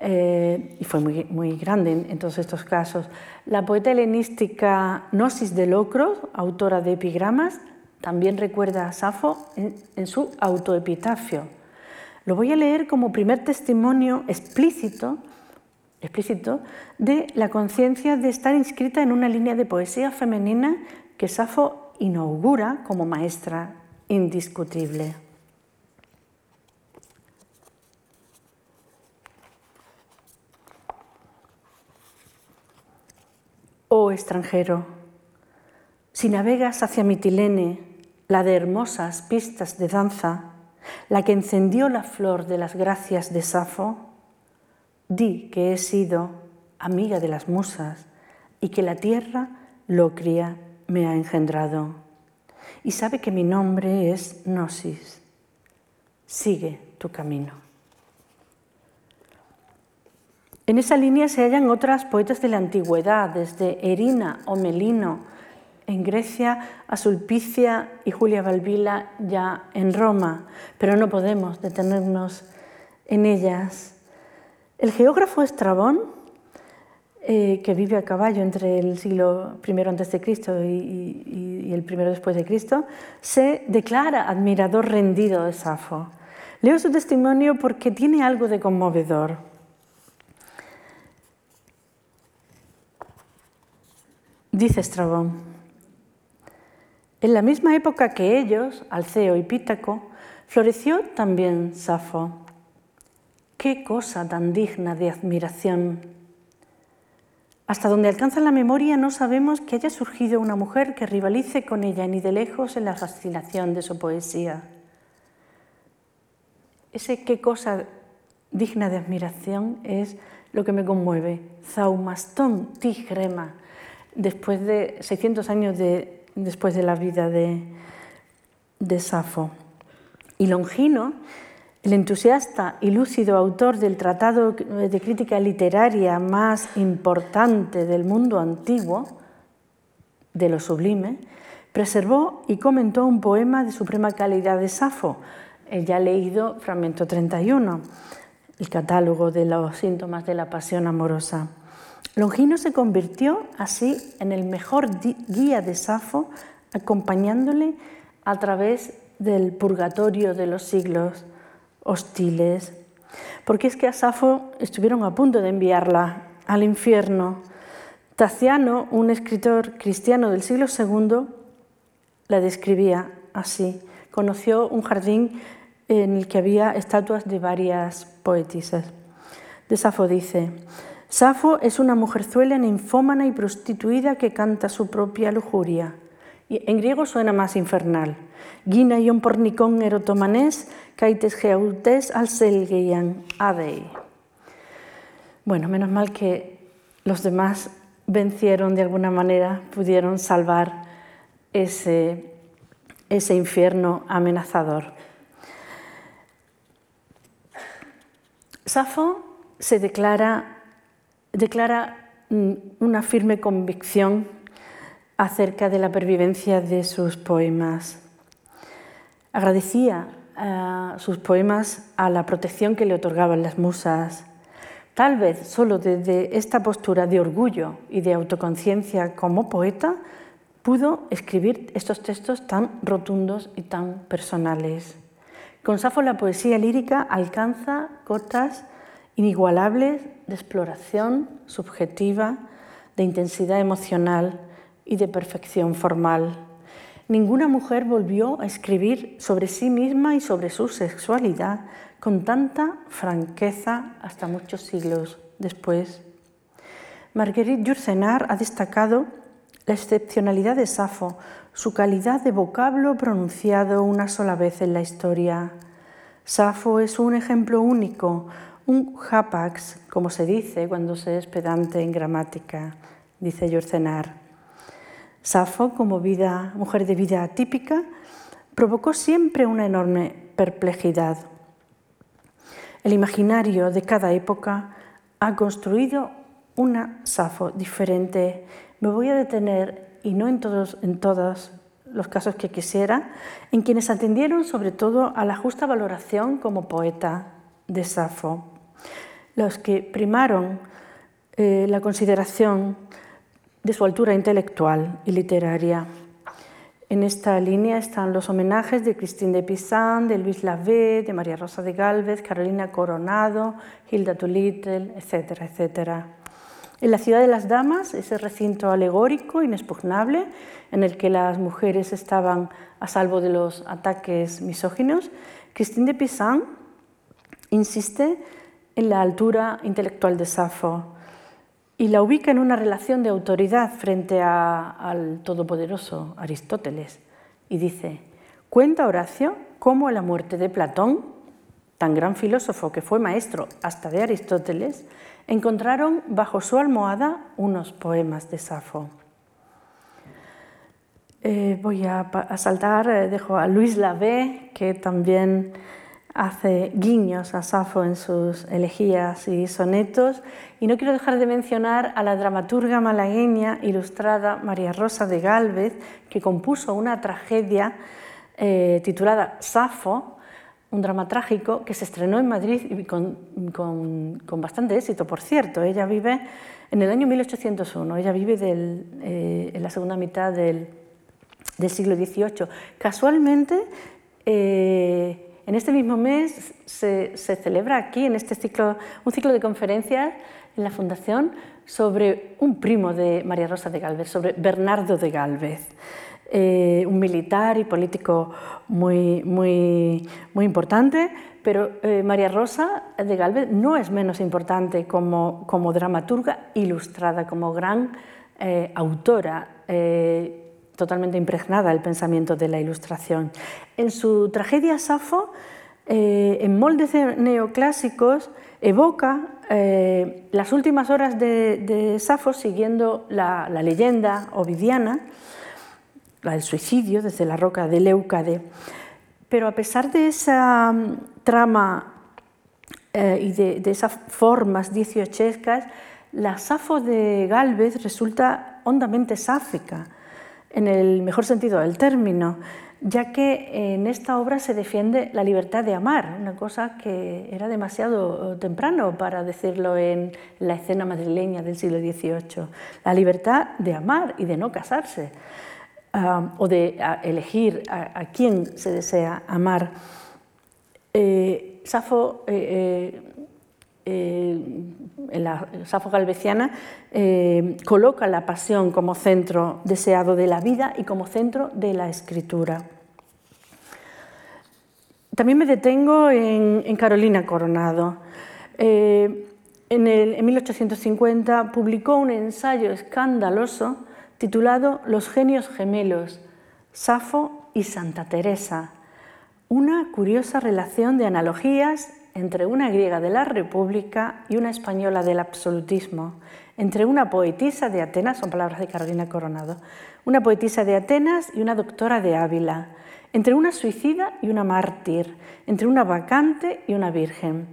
y fue muy, muy grande en, todos estos casos. La poeta helenística Gnosis de Locros, autora de epigramas, también recuerda a Safo en, en su autoepitafio. Lo voy a leer como primer testimonio explícito, explícito de la conciencia de estar inscrita en una línea de poesía femenina que Safo inaugura como maestra indiscutible. Oh extranjero, si navegas hacia Mitilene, la de hermosas pistas de danza, la que encendió la flor de las gracias de Safo, di que he sido amiga de las musas y que la tierra locria me ha engendrado. Y sabe que mi nombre es Gnosis. Sigue tu camino. En esa línea se hallan otras poetas de la antigüedad, desde Erina o Melino en Grecia a Sulpicia y Julia Valvila ya en Roma, pero no podemos detenernos en ellas. El geógrafo Estrabón, eh, que vive a caballo entre el siglo I a.C. Y, y el primero después de Cristo, se declara admirador rendido de Safo. Leo su testimonio porque tiene algo de conmovedor. Dice Estrabón, en la misma época que ellos, Alceo y Pítaco, floreció también Safo. Qué cosa tan digna de admiración. Hasta donde alcanza la memoria no sabemos que haya surgido una mujer que rivalice con ella ni de lejos en la fascinación de su poesía. Ese qué cosa digna de admiración es lo que me conmueve. Zaumastón tigrema después de 600 años después de la vida de, de Safo. Y Longino, el entusiasta y lúcido autor del tratado de crítica literaria más importante del mundo antiguo, de lo sublime, preservó y comentó un poema de suprema calidad de Safo, el ya leído fragmento 31, el catálogo de los síntomas de la pasión amorosa. Longino se convirtió así en el mejor guía de Safo, acompañándole a través del purgatorio de los siglos hostiles. Porque es que a Safo estuvieron a punto de enviarla al infierno. Taciano, un escritor cristiano del siglo II, la describía así. Conoció un jardín en el que había estatuas de varias poetisas. De Safo dice, Safo es una mujerzuela ninfómana y prostituida que canta su propia lujuria. En griego suena más infernal. Gina ion pornicón erotomanés, kaites geautes al selgeian adei. Bueno, menos mal que los demás vencieron de alguna manera, pudieron salvar ese, ese infierno amenazador. Safo se declara declara mm, una firme convicción acerca de la pervivencia de sus poemas. Agradecía eh, sus poemas a la protección que le otorgaban las musas. Tal vez solo desde esta postura de orgullo y de autoconciencia como poeta pudo escribir estos textos tan rotundos y tan personales. Con Safo la poesía lírica alcanza cotas inigualables de exploración subjetiva, de intensidad emocional y de perfección formal. Ninguna mujer volvió a escribir sobre sí misma y sobre su sexualidad con tanta franqueza hasta muchos siglos después. Marguerite Yourcenar ha destacado la excepcionalidad de Safo, su calidad de vocablo pronunciado una sola vez en la historia. Safo es un ejemplo único, un hapax, como se dice cuando se es pedante en gramática, dice Yorcenar. Safo, como vida, mujer de vida atípica, provocó siempre una enorme perplejidad. El imaginario de cada época ha construido una Safo diferente. Me voy a detener, y no en todos, en todos los casos que quisiera, en quienes atendieron sobre todo a la justa valoración como poeta de Safo. Los que primaron eh, la consideración de su altura intelectual y literaria. En esta línea están los homenajes de Christine de Pizan, de Luis Lavé, de María Rosa de Galvez, Carolina Coronado, Hilda Tulittle, etcétera, etcétera. En la Ciudad de las Damas, ese recinto alegórico, inexpugnable, en el que las mujeres estaban a salvo de los ataques misóginos, Christine de Pizan insiste en la altura intelectual de Safo y la ubica en una relación de autoridad frente al todopoderoso Aristóteles. Y dice, cuenta Horacio cómo a la muerte de Platón, tan gran filósofo que fue maestro hasta de Aristóteles, encontraron bajo su almohada unos poemas de Safo. Eh, voy a, saltar, eh, dejo a Luis Lavé, que también hace guiños a Safo en sus elegías y sonetos, y no quiero dejar de mencionar a la dramaturga malagueña ilustrada María Rosa de Gálvez, que compuso una tragedia eh, titulada Safo, un drama trágico que se estrenó en Madrid y con, bastante éxito, por cierto. Ella vive en el año 1801, ella vive eh, en la segunda mitad del, siglo XVIII. Casualmente, eh, en este mismo mes se, celebra aquí, en este ciclo, un ciclo de conferencias en la Fundación sobre un primo de María Rosa de Galvez, sobre Bernardo de Galvez. Eh, un militar y político muy, muy, muy importante, pero eh, María Rosa de Galvez no es menos importante como, como dramaturga ilustrada, como gran eh, autora totalmente impregnada el pensamiento de la ilustración. En su tragedia Safo, eh, en moldes neoclásicos, evoca eh, las últimas horas de, Safo siguiendo la, leyenda ovidiana, la del suicidio desde la roca de Leucade. Pero a pesar de esa mm, trama eh, y de, de, esas formas dieciochescas, la Safo de Galvez resulta hondamente sáfica en el mejor sentido del término, ya que en esta obra se defiende la libertad de amar, una cosa que era demasiado temprano para decirlo en la escena madrileña del siglo XVIII, la libertad de amar y de no casarse, ah, o de elegir a, quién se desea amar. Eh, Safo eh, eh, en la Safo galveciana, eh, coloca la pasión como centro deseado de la vida y como centro de la escritura. También me detengo en, Carolina Coronado. Eh, en, en 1850 publicó un ensayo escandaloso titulado Los genios gemelos, Safo y Santa Teresa, una curiosa relación de analogías entre una griega de la República y una española del absolutismo, entre una poetisa de Atenas, son palabras de Carolina Coronado, una poetisa de Atenas y una doctora de Ávila, entre una suicida y una mártir, entre una vacante y una virgen.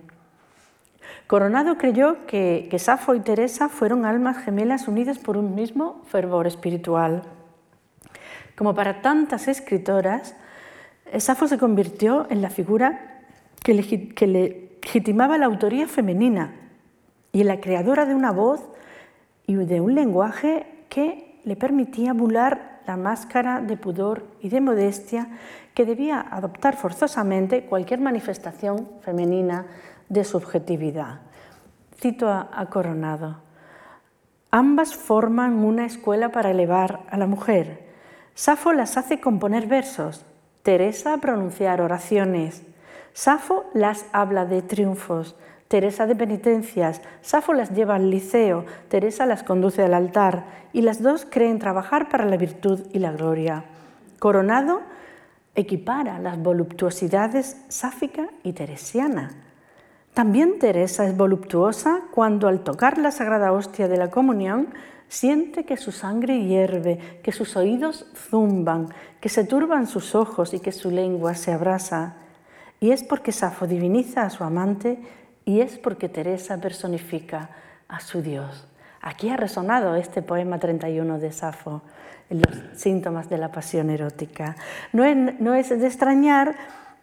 Coronado creyó que, que Safo y Teresa fueron almas gemelas unidas por un mismo fervor espiritual. Como para tantas escritoras, Safo se convirtió en la figura que, legitimaba la autoría femenina y la creadora de una voz y de un lenguaje que le permitía bular la máscara de pudor y de modestia que debía adoptar forzosamente cualquier manifestación femenina de subjetividad. Cito a Coronado. Ambas forman una escuela para elevar a la mujer. Safo las hace componer versos, Teresa pronunciar oraciones, Safo las habla de triunfos, Teresa de penitencias, Safo las lleva al liceo, Teresa las conduce al altar y las dos creen trabajar para la virtud y la gloria. Coronado equipara las voluptuosidades sáfica y teresiana. También Teresa es voluptuosa cuando al tocar la sagrada hostia de la comunión siente que su sangre hierve, que sus oídos zumban, que se turban sus ojos y que su lengua se abrasa. Y es porque Safo diviniza a su amante y es porque Teresa personifica a su Dios. Aquí ha resonado este poema 31 de Safo, los síntomas de la pasión erótica. No es, de extrañar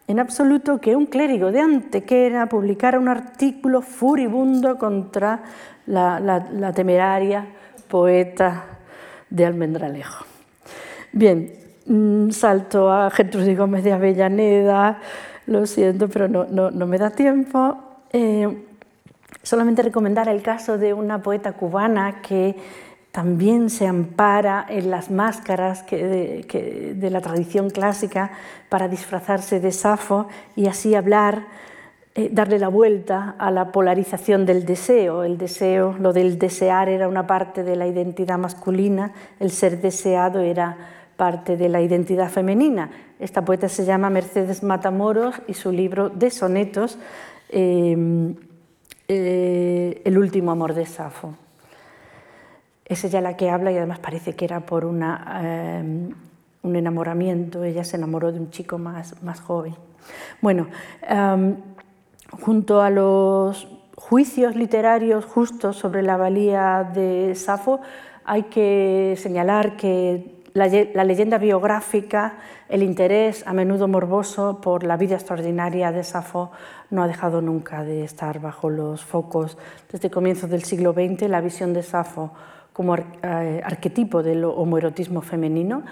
en absoluto que un clérigo de Antequera publicara un artículo furibundo contra la, temeraria poeta de Almendralejo. Bien, mm, salto a Gertrudis Gómez de Avellaneda, lo siento, pero no, me da tiempo. Eh, solamente recomendar el caso de una poeta cubana que también se ampara en las máscaras de, la tradición clásica para disfrazarse de Safo y así hablar, eh, darle la vuelta a la polarización del deseo. El deseo, lo del desear era una parte de la identidad masculina, el ser deseado era parte de la identidad femenina. Esta poeta se llama Mercedes Matamoros y su libro de sonetos, eh, eh, El último amor de Safo. Es ella la que habla y además parece que era por una, eh, un enamoramiento. Ella se enamoró de un chico más, más joven. Bueno, em, junto a los juicios literarios justos sobre la valía de Safo, hay que señalar que la, leyenda biográfica, el interés a menudo morboso por la vida extraordinaria de Safo no ha dejado nunca de estar bajo los focos. Desde comienzos del siglo XX, la visión de Safo como eh, arquetipo del homoerotismo femenino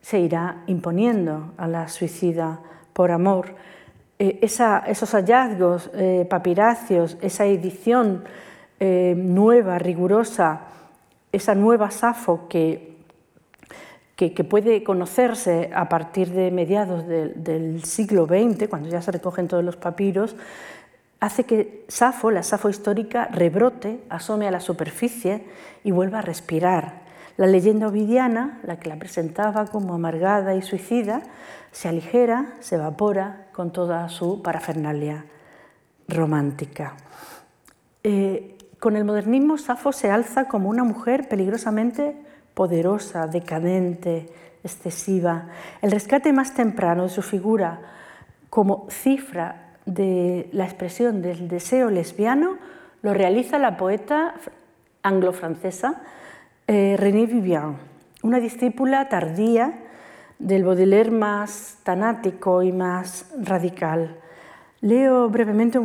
se irá imponiendo a la suicida por amor. Eh, esos hallazgos eh, esa edición nueva, rigurosa, esa nueva Safo que, que, puede conocerse a partir de mediados del siglo XX, cuando ya se recogen todos los papiros, hace que Safo, la Safo histórica, rebrote, asome a la superficie y vuelva a respirar. La leyenda ovidiana, la que la presentaba como amargada y suicida, se aligera, se evapora con toda su parafernalia romántica. Eh, con el modernismo, Safo se alza como una mujer peligrosamente poderosa, decadente, excesiva. El rescate más temprano de su figura como cifra de la expresión del deseo lesbiano lo realiza la poeta anglo-francesa eh, René Vivian, una discípula tardía del Baudelaire más tanático y más radical. Leo brevemente,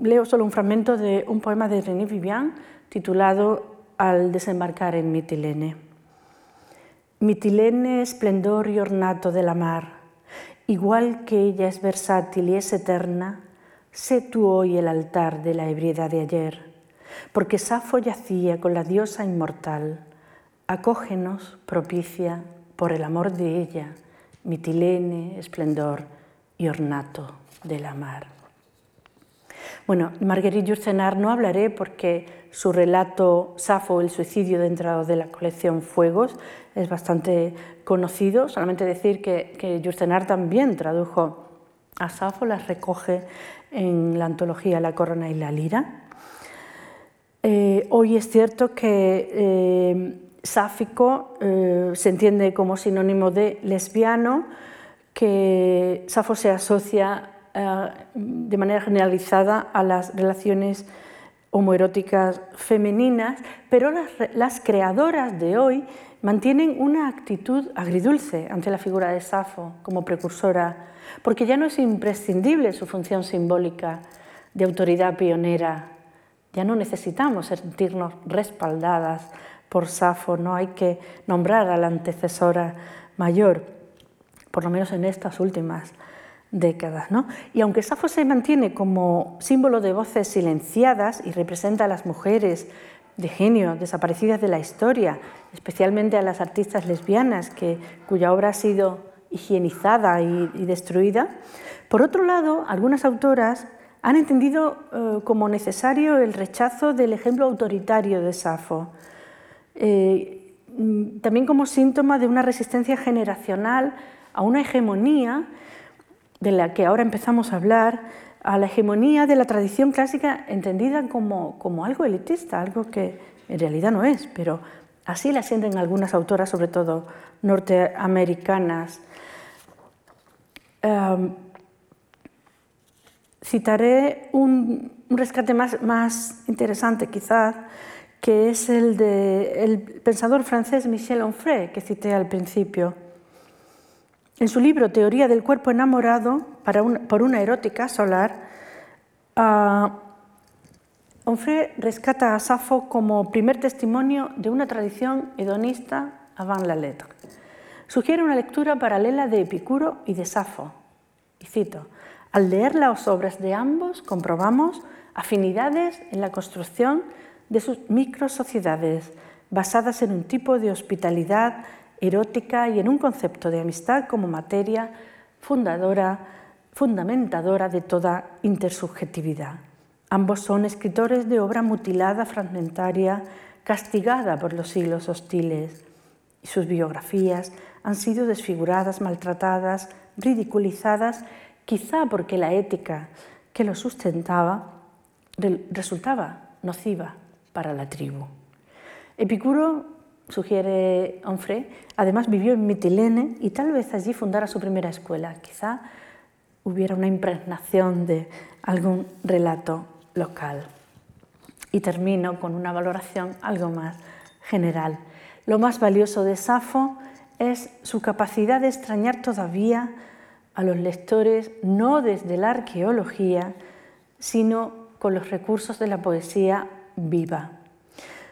leo solo un fragmento de un poema de René Vivian titulado Al desembarcar en Mitilene. Mitilene, esplendor y ornato de la mar, Igual que ella es versátil y es eterna, sé tú hoy el altar de la ebriedad de ayer, porque Safo yacía con la diosa inmortal. Acógenos, propicia, por el amor de ella, mitilene, esplendor y ornato de la mar. Bueno, Marguerite Yourcenar no hablaré porque su relato Safo, el suicidio dentro de la colección Fuegos, es bastante conocido. Solamente decir que, que también tradujo a Safo, las recoge en la antología La corona y la lira. Eh, hoy es cierto que eh, sáfico eh, se entiende como sinónimo de lesbiano, que Safo se asocia de manera generalizada a las relaciones homoeróticas femeninas, pero las, creadoras de hoy mantienen una actitud agridulce ante la figura de Safo como precursora, porque ya no es imprescindible su función simbólica de autoridad pionera. Ya no necesitamos sentirnos respaldadas por Safo, no hay que nombrar a la antecesora mayor, por lo menos en estas últimas décadas. ¿no? Y aunque Safo se mantiene como símbolo de voces silenciadas y representa a las mujeres de genio desaparecidas de la historia, especialmente a las artistas lesbianas que, cuya obra ha sido higienizada y, destruida, por otro lado, algunas autoras han entendido eh, como necesario el rechazo del ejemplo autoritario de Safo, eh, mm, también como síntoma de una resistencia generacional a una hegemonía de la que ahora empezamos a hablar, a la hegemonía de la tradición clásica entendida como, como algo elitista, algo que en realidad no es, pero así la sienten algunas autoras, sobre todo norteamericanas. Em, citaré un, rescate más, más, interesante quizás, que es el del pensador francés Michel Onfray, que cité al principio En su libro Teoría del cuerpo enamorado por una erótica solar, uh, Onfray rescata a Safo como primer testimonio de una tradición hedonista avant la lettre. Sugiere una lectura paralela de Epicuro y de Safo. Y cito, al leer las obras de ambos comprobamos afinidades en la construcción de sus microsociedades, basadas en un tipo de hospitalidad erótica y en un concepto de amistad como materia fundadora, fundamentadora de toda intersubjetividad. Ambos son escritores de obra mutilada, fragmentaria, castigada por los siglos hostiles, y sus biografías han sido desfiguradas, maltratadas, ridiculizadas, quizá porque la ética que los sustentaba resultaba nociva para la tribu. Epicuro sugiere Onfray, además vivió en Mitilene y tal vez allí fundara su primera escuela. Quizá hubiera una impregnación de algún relato local. Y termino con una valoración algo más general. Lo más valioso de Safo es su capacidad de extrañar todavía a los lectores no desde la arqueología, sino con los recursos de la poesía viva.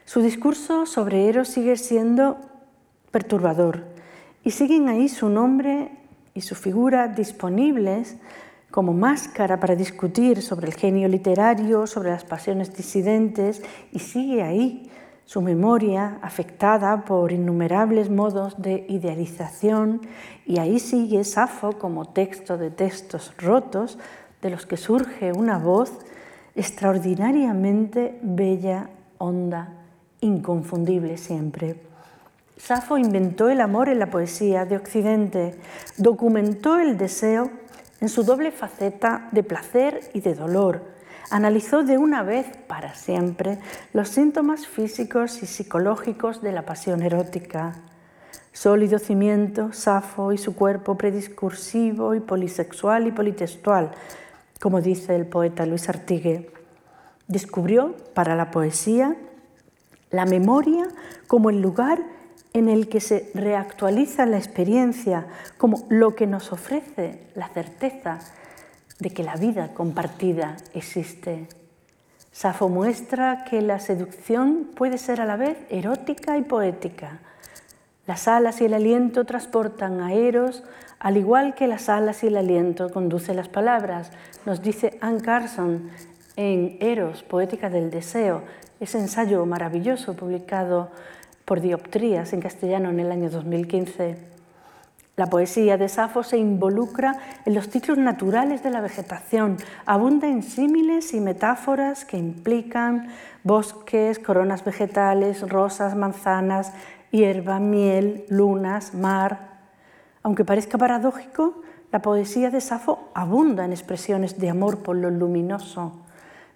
Su discurso sobre Eros sigue siendo perturbador y siguen ahí su nombre y su figura disponibles como máscara para discutir sobre el genio literario, sobre las pasiones disidentes y sigue ahí su memoria afectada por innumerables modos de idealización y ahí sigue Safo como texto de textos rotos de los que surge una voz extraordinariamente bella, honda inconfundible siempre. Safo inventó el amor en la poesía de Occidente, documentó el deseo en su doble faceta de placer y de dolor, analizó de una vez para siempre los síntomas físicos y psicológicos de la pasión erótica. Sólido cimiento, Safo y su cuerpo prediscursivo y polisexual y politextual, como dice el poeta Luis Artigue. Descubrió para la poesía la memoria como el lugar en el que se reactualiza la experiencia, como lo que nos ofrece la certeza de que la vida compartida existe. Safo muestra que la seducción puede ser a la vez erótica y poética. Las alas y el aliento transportan a Eros, al igual que las alas y el aliento conducen las palabras, nos dice Anne Carson en Eros, Poética del Deseo, ese ensayo maravilloso publicado por Dioptrías en castellano en el año 2015. La poesía de Safo se involucra en los ciclos naturales de la vegetación, abunda en símiles y metáforas que implican bosques, coronas vegetales, rosas, manzanas, hierba, miel, lunas, mar. Aunque parezca paradójico, la poesía de Safo abunda en expresiones de amor por lo luminoso,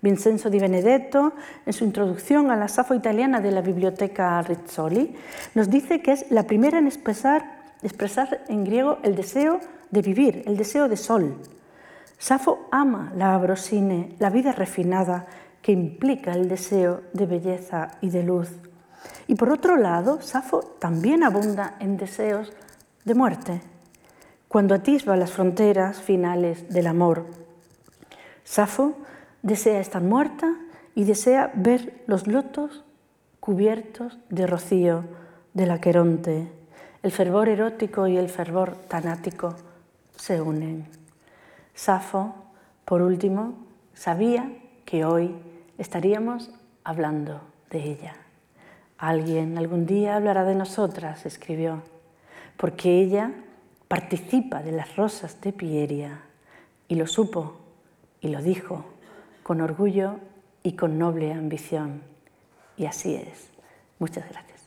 Vincenzo di Benedetto, en su introducción a la Safo italiana de la Biblioteca Rizzoli, nos dice que es la primera en expresar, expresar en griego el deseo de vivir, el deseo de sol. Safo ama la abrosine, la vida refinada, que implica el deseo de belleza y de luz. Y por otro lado, Safo también abunda en deseos de muerte, cuando atisba las fronteras finales del amor. Safo desea estar muerta y desea ver los lotos cubiertos de rocío del Aqueronte. El fervor erótico y el fervor tanático se unen. Safo, por último, sabía que hoy estaríamos hablando de ella. Alguien algún día hablará de nosotras, escribió, porque ella participa de las rosas de Pieria y lo supo y lo dijo con orgullo y con noble ambición. Y así es. Muchas gracias.